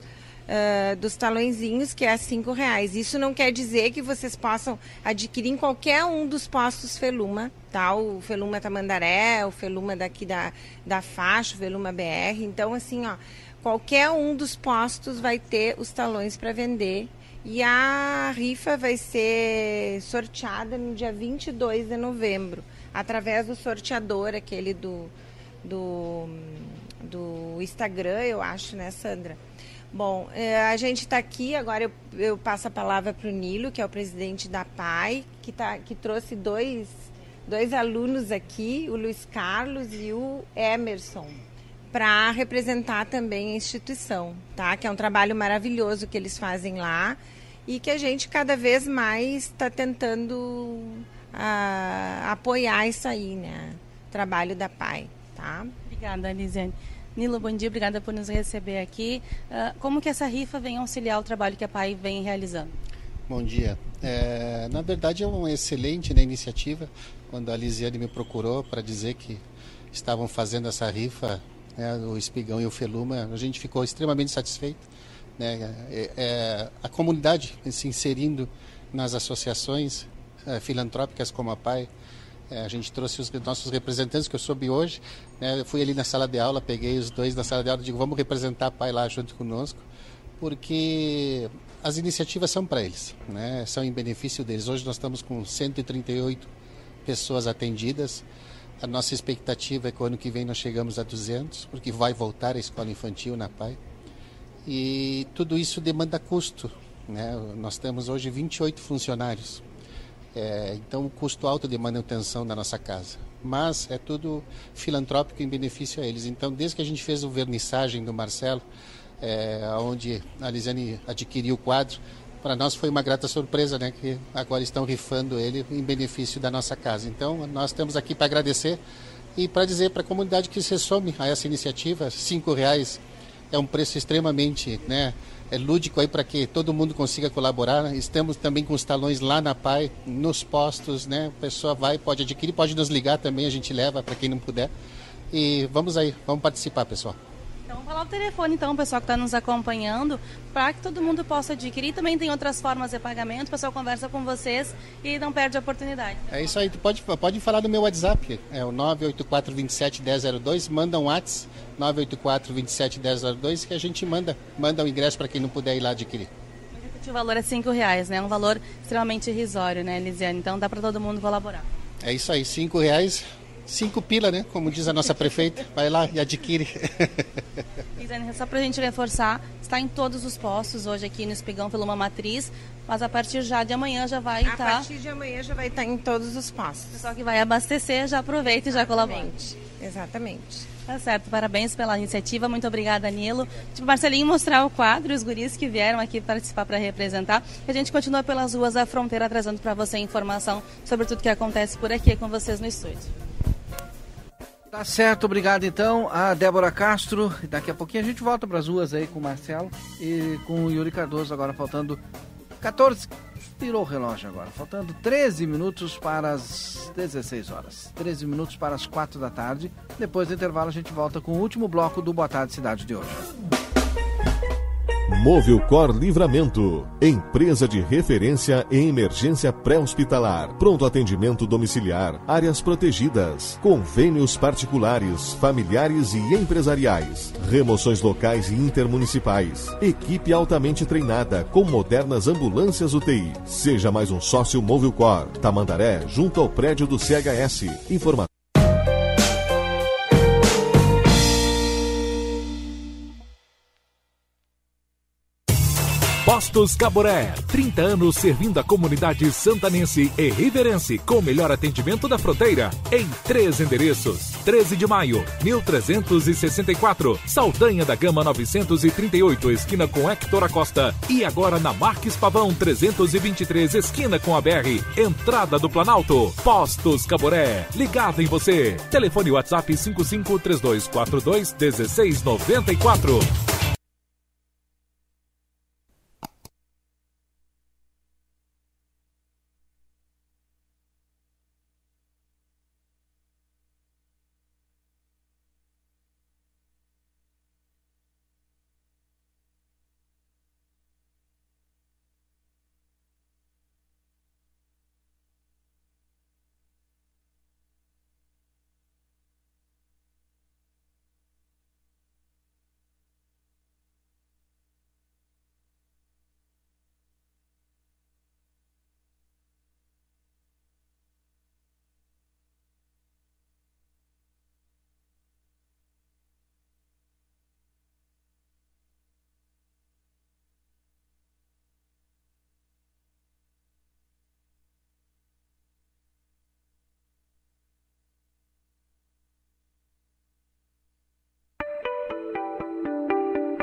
uh, dos talõezinhos, que é cinco reais. Isso não quer dizer que vocês possam adquirir em qualquer um dos postos Feluma, tá? O Feluma Tamandaré, o Feluma daqui da, da faixa, o Feluma BR. Então, assim, ó, qualquer um dos postos vai ter os talões para vender. E a rifa vai ser sorteada no dia 22 de novembro através do sorteador, aquele do, do, do Instagram, eu acho, né, Sandra? Bom, é, a gente está aqui, agora eu, eu, passo a palavra para o Nilo, que é o presidente da PAI, que, tá, que trouxe dois, dois alunos aqui, o Luiz Carlos e o Emerson, para representar também a instituição, tá? Que é um trabalho maravilhoso que eles fazem lá e que a gente cada vez mais está tentando a, apoiar isso aí, né? Trabalho da PAI, tá? Obrigada, Lisiane. Nilo, bom dia, obrigada por nos receber aqui. Uh, como que essa rifa vem auxiliar o trabalho que a PAI vem realizando? Bom dia. É, na verdade é uma excelente né, iniciativa. Quando a Lisiane me procurou para dizer que estavam fazendo essa rifa, né, o Espigão e o Feluma, a gente ficou extremamente satisfeito. Né? É, é, a comunidade se inserindo nas associações é, filantrópicas como a PAI. É, a gente trouxe os nossos representantes, que eu soube hoje. Né, eu fui ali na sala de aula, peguei os dois na sala de aula e digo, vamos representar a PAI lá junto conosco, porque as iniciativas são para eles, né, são em benefício deles. Hoje nós estamos com 138 pessoas atendidas. A nossa expectativa é que o ano que vem nós chegamos a 200, porque vai voltar a escola infantil na PAI. E tudo isso demanda custo. Né? Nós temos hoje 28 funcionários. É, então, o custo alto de manutenção da nossa casa. Mas é tudo filantrópico em benefício a eles. Então, desde que a gente fez o vernissagem do Marcelo, é, onde a Lisiane adquiriu o quadro, para nós foi uma grata surpresa, né? Que agora estão rifando ele em benefício da nossa casa. Então, nós estamos aqui para agradecer e para dizer para a comunidade que se some a essa iniciativa, cinco reais é um preço extremamente, né? é lúdico aí para que todo mundo consiga colaborar. Estamos também com os talões lá na PAI, nos postos, né? A pessoa vai, pode adquirir, pode nos ligar também, a gente leva para quem não puder. E vamos aí, vamos participar, pessoal. Então, vamos falar o telefone, então, o pessoal que está nos acompanhando, para que todo mundo possa adquirir. Também tem outras formas de pagamento, o pessoal conversa com vocês e não perde a oportunidade. É isso aí, tu pode, pode falar do meu WhatsApp, é o 984 27 1002, manda um WhatsApp, 984 27 1002, que a gente manda, manda o ingresso para quem não puder ir lá adquirir. O valor é cinco reais, né? Um valor extremamente irrisório, né, Lisiane? Então dá para todo mundo colaborar. É isso aí, cinco reais Cinco pila, né? Como diz a nossa prefeita. Vai lá e adquire. Isane, só para a gente reforçar, está em todos os postos hoje aqui no Espigão pela uma matriz, mas a partir já de amanhã já vai estar... A partir de amanhã já vai estar em todos os postos. O pessoal que vai abastecer já aproveita e já colabora. Exatamente. Tá certo, parabéns pela iniciativa, muito obrigada, Nilo. Tipo, Marcelinho mostrar o quadro, os guris que vieram aqui participar para representar. E a gente continua pelas ruas da fronteira trazendo para você informação sobre tudo que acontece por aqui com vocês no estúdio. Tá certo, obrigado então a Débora Castro. Daqui a pouquinho a gente volta para as ruas aí com o Marcelo e com o Yuri Cardoso, agora faltando 14. Virou o relógio agora, faltando 13 minutos para as 16 horas. 13 minutos para as 4 da tarde. Depois do intervalo a gente volta com o último bloco do Boa Tarde Cidade de hoje. Movilcor Livramento, empresa de referência em emergência pré-hospitalar, pronto atendimento domiciliar, áreas protegidas, convênios particulares, familiares e empresariais, remoções locais e intermunicipais, equipe altamente treinada com modernas ambulâncias UTI. Seja mais um sócio Movilcor, Tamandaré, junto ao prédio do CHS. Informação Postos Caboré, 30 anos servindo a comunidade santanense e riverense com o melhor atendimento da fronteira em três endereços. 13 de maio, 1364, Saldanha da Gama 938, esquina com Hector Acosta e agora na Marques Pavão 323, esquina com a BR, entrada do Planalto. Postos Caboré, ligado em você. Telefone WhatsApp 553242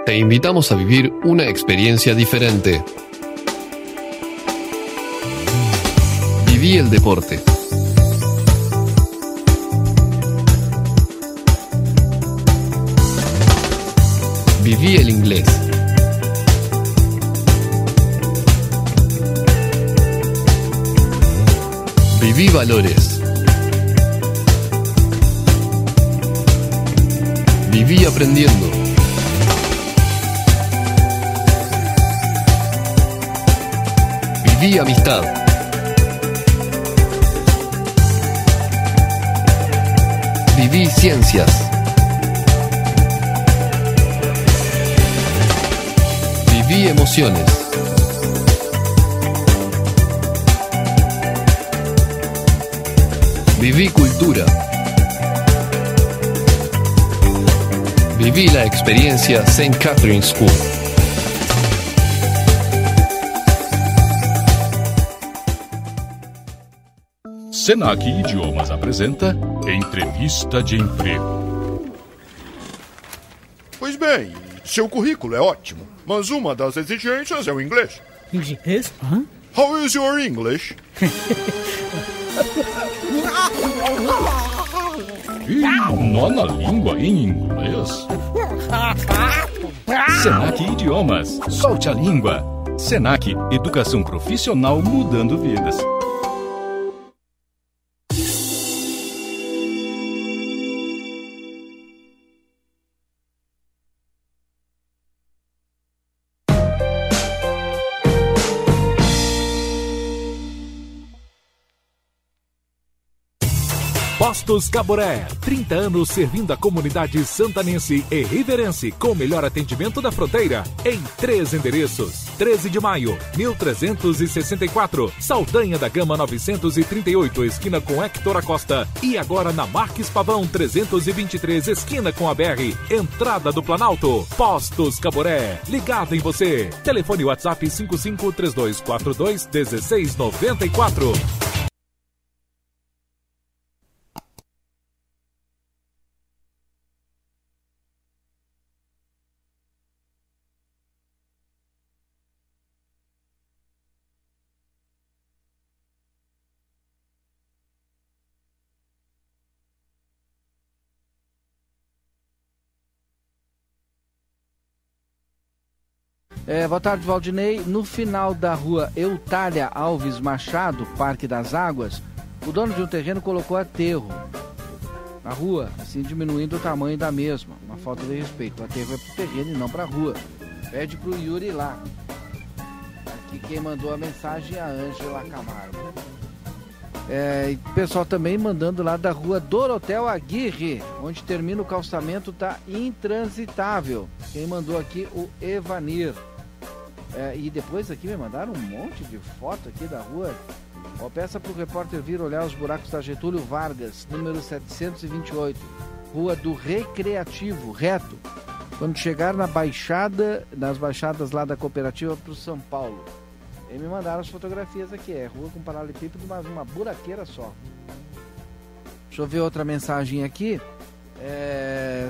Te invitamos a vivir una experiencia diferente. Viví el deporte. Viví el inglés. Viví valores. Viví aprendiendo. Viví amistad. Viví ciencias. Viví emociones. Viví cultura. Viví la experiencia St. Catherine School. Senac Idiomas apresenta Entrevista de Emprego. Pois bem, seu currículo é ótimo, mas uma das exigências é o inglês. Inglês? Hã? How is your English? Ih, nó na língua em inglês? Senac Idiomas. Solte a língua. Senac Educação Profissional mudando vidas. Postos Caboré, 30 anos servindo a comunidade santanense e riverense com o melhor atendimento da fronteira em três endereços. 13 de maio, 1364, Saldanha da Gama 938, esquina com Hector Acosta e agora na Marques Pavão 323, esquina com a BR, entrada do Planalto. Postos Caboré, ligado em você. Telefone WhatsApp 553242 1694. É, boa tarde, Valdinei. No final da rua Eutália Alves Machado, Parque das Águas, o dono de um terreno colocou aterro na rua, assim diminuindo o tamanho da mesma. Uma falta de respeito. O aterro é pro terreno e não pra rua. Pede pro Yuri lá. Aqui quem mandou a mensagem é a Ângela Camargo. É, e pessoal também mandando lá da rua Dorotel Aguirre, onde termina o calçamento, tá intransitável. Quem mandou aqui o Evanir. É, e depois aqui me mandaram um monte de foto aqui da rua. Ó, peça pro repórter vir olhar os buracos da Getúlio Vargas, número 728, Rua do Recreativo, reto. quando chegar na baixada, nas baixadas lá da cooperativa para o São Paulo. E me mandaram as fotografias aqui, é rua com paralelepípedo, mas uma buraqueira só. Deixa eu ver outra mensagem aqui. É,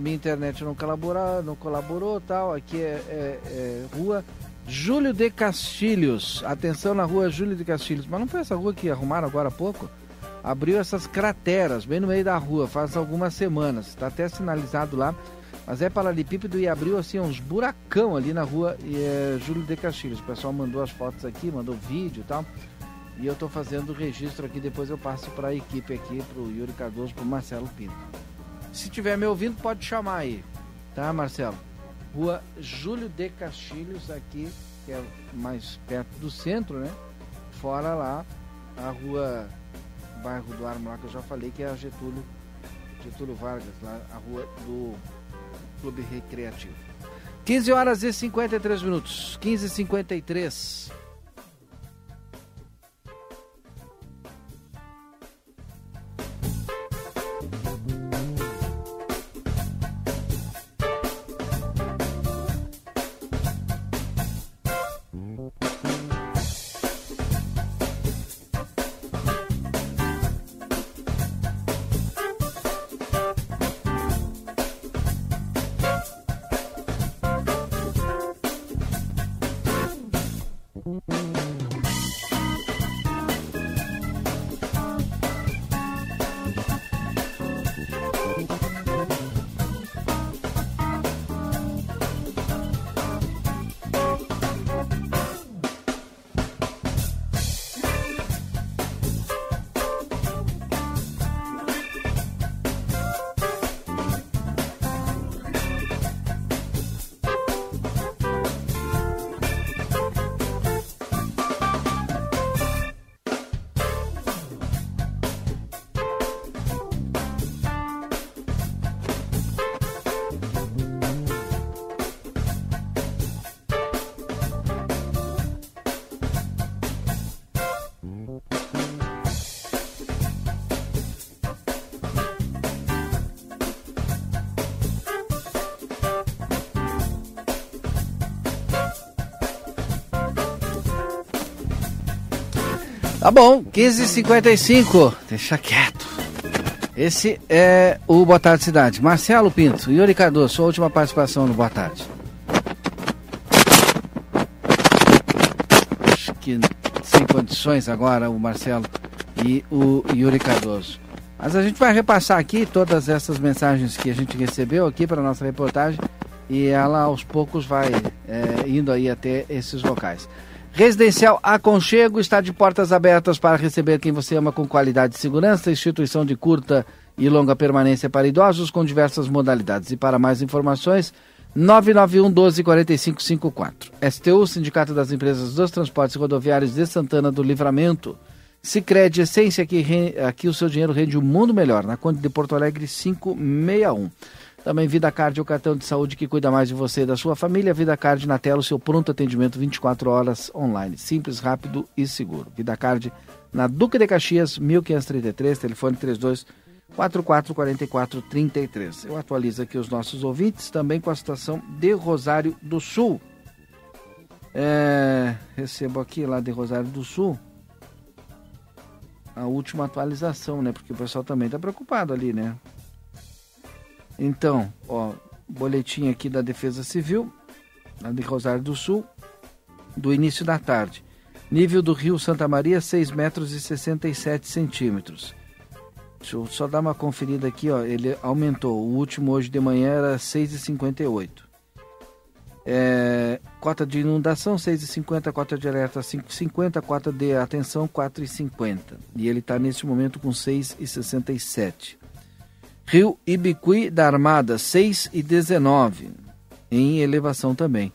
minha internet não colaborou, não colaborou tal. Aqui é, é, é, rua Júlio de Castilhos. Atenção na rua Júlio de Castilhos. Mas não foi essa rua que arrumaram agora há pouco? Abriu essas crateras bem no meio da rua, faz algumas semanas. Está até sinalizado lá. Mas é paralelepípedo e abriu assim uns buracão ali na rua é Júlio de Castilhos. O pessoal mandou as fotos aqui, mandou vídeo e tal. E eu estou fazendo o registro aqui, depois eu passo para a equipe aqui, para o Yuri Cardoso, para o Marcelo Pinto. Se tiver me ouvindo, pode chamar aí, tá, Marcelo? Rua Júlio de Castilhos, aqui, que é mais perto do centro, né? Fora lá, a rua, bairro do Armo lá, que eu já falei, que é a Getúlio, Getúlio Vargas, lá, a rua do Clube Recreativo. 15 horas e 53 minutos, 15 e 53 bom, 15h55, deixa quieto. Esse é o Boa Tarde Cidade. Marcelo Pinto, Yuri Cardoso, sua última participação no Boa Tarde. Acho que sem condições agora o Marcelo e o Yuri Cardoso. Mas a gente vai repassar aqui todas essas mensagens que a gente recebeu aqui para nossa reportagem e ela aos poucos vai é, indo aí até esses locais. Residencial Aconchego está de portas abertas para receber quem você ama com qualidade e segurança. Instituição de curta e longa permanência para idosos com diversas modalidades. E para mais informações, 991 12 45 54. STU, Sindicato das Empresas dos Transportes Rodoviários de Santana do Livramento. Sicredi Essência, aqui, aqui o seu dinheiro rende um mundo melhor. Na Conde de Porto Alegre 561. Também Vida Card, o cartão de saúde que cuida mais de você e da sua família. Vida Card na tela, o seu pronto atendimento 24 horas online. Simples, rápido e seguro. Vida Card na Duque de Caxias, 1533, telefone 32 44 44 33. Eu atualizo aqui os nossos ouvintes também com a situação de Rosário do Sul. É, recebo aqui lá de Rosário do Sul a última atualização, né? Porque o pessoal também está preocupado ali, né? Então, ó, boletim aqui da Defesa Civil, de Rosário do Sul, do início da tarde. Nível do rio Santa Maria, 6 metros e 67 centímetros. Deixa eu só dar uma conferida aqui, ó. Ele aumentou. O último hoje de manhã era 6,58. É, cota de inundação 6,50, cota de alerta 5,50, cota de atenção 4,50. E ele está nesse momento com 6,67. Rio Ibicuí da Armada, 6 e 19, em elevação também.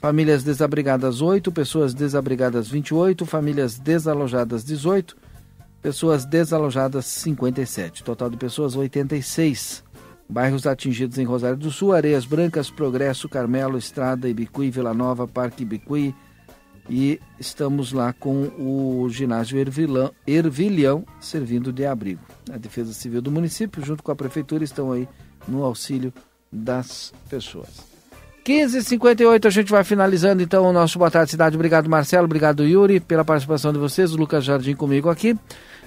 Famílias desabrigadas 8, pessoas desabrigadas 28, famílias desalojadas 18, pessoas desalojadas 57. Total de pessoas 86. Bairros atingidos em Rosário do Sul, Areias Brancas, Progresso, Carmelo, Estrada, Ibicuí, Vila Nova, Parque Ibicuí, e estamos lá com o ginásio Ervilão, Ervilhão servindo de abrigo. A Defesa Civil do município, junto com a Prefeitura, estão aí no auxílio das pessoas. 15h58, a gente vai finalizando então o nosso Boa Tarde Cidade. Obrigado, Marcelo. Obrigado, Yuri, pela participação de vocês. O Lucas Jardim comigo aqui.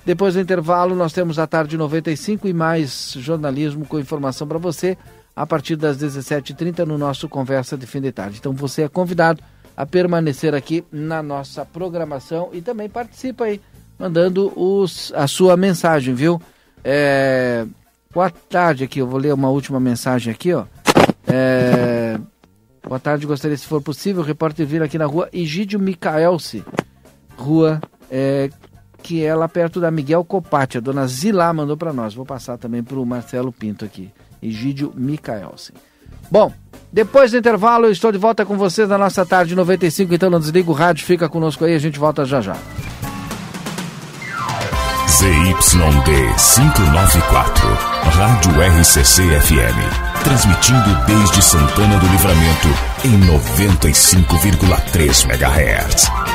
Depois do intervalo, nós temos a tarde 95 e mais jornalismo com informação para você a partir das 17h30 no nosso Conversa de Fim de Tarde. Então você é convidado a permanecer aqui na nossa programação e também participa aí, mandando os, a sua mensagem, viu? É, boa tarde aqui, eu vou ler uma última mensagem aqui, ó. É, Boa tarde, gostaria, se for possível, o repórter vir aqui na rua Egídio Micaelce, rua é, que é lá perto da Miguel Copati. A dona Zilá mandou para nós. Vou passar também para o Marcelo Pinto aqui. Egídio Micaelce. Bom, depois do intervalo, eu estou de volta com vocês na nossa tarde 95, então não desliga o rádio, fica conosco aí, a gente volta já já. ZYD 594, Rádio RCC FM. Transmitindo desde Santana do Livramento em 95,3 MHz.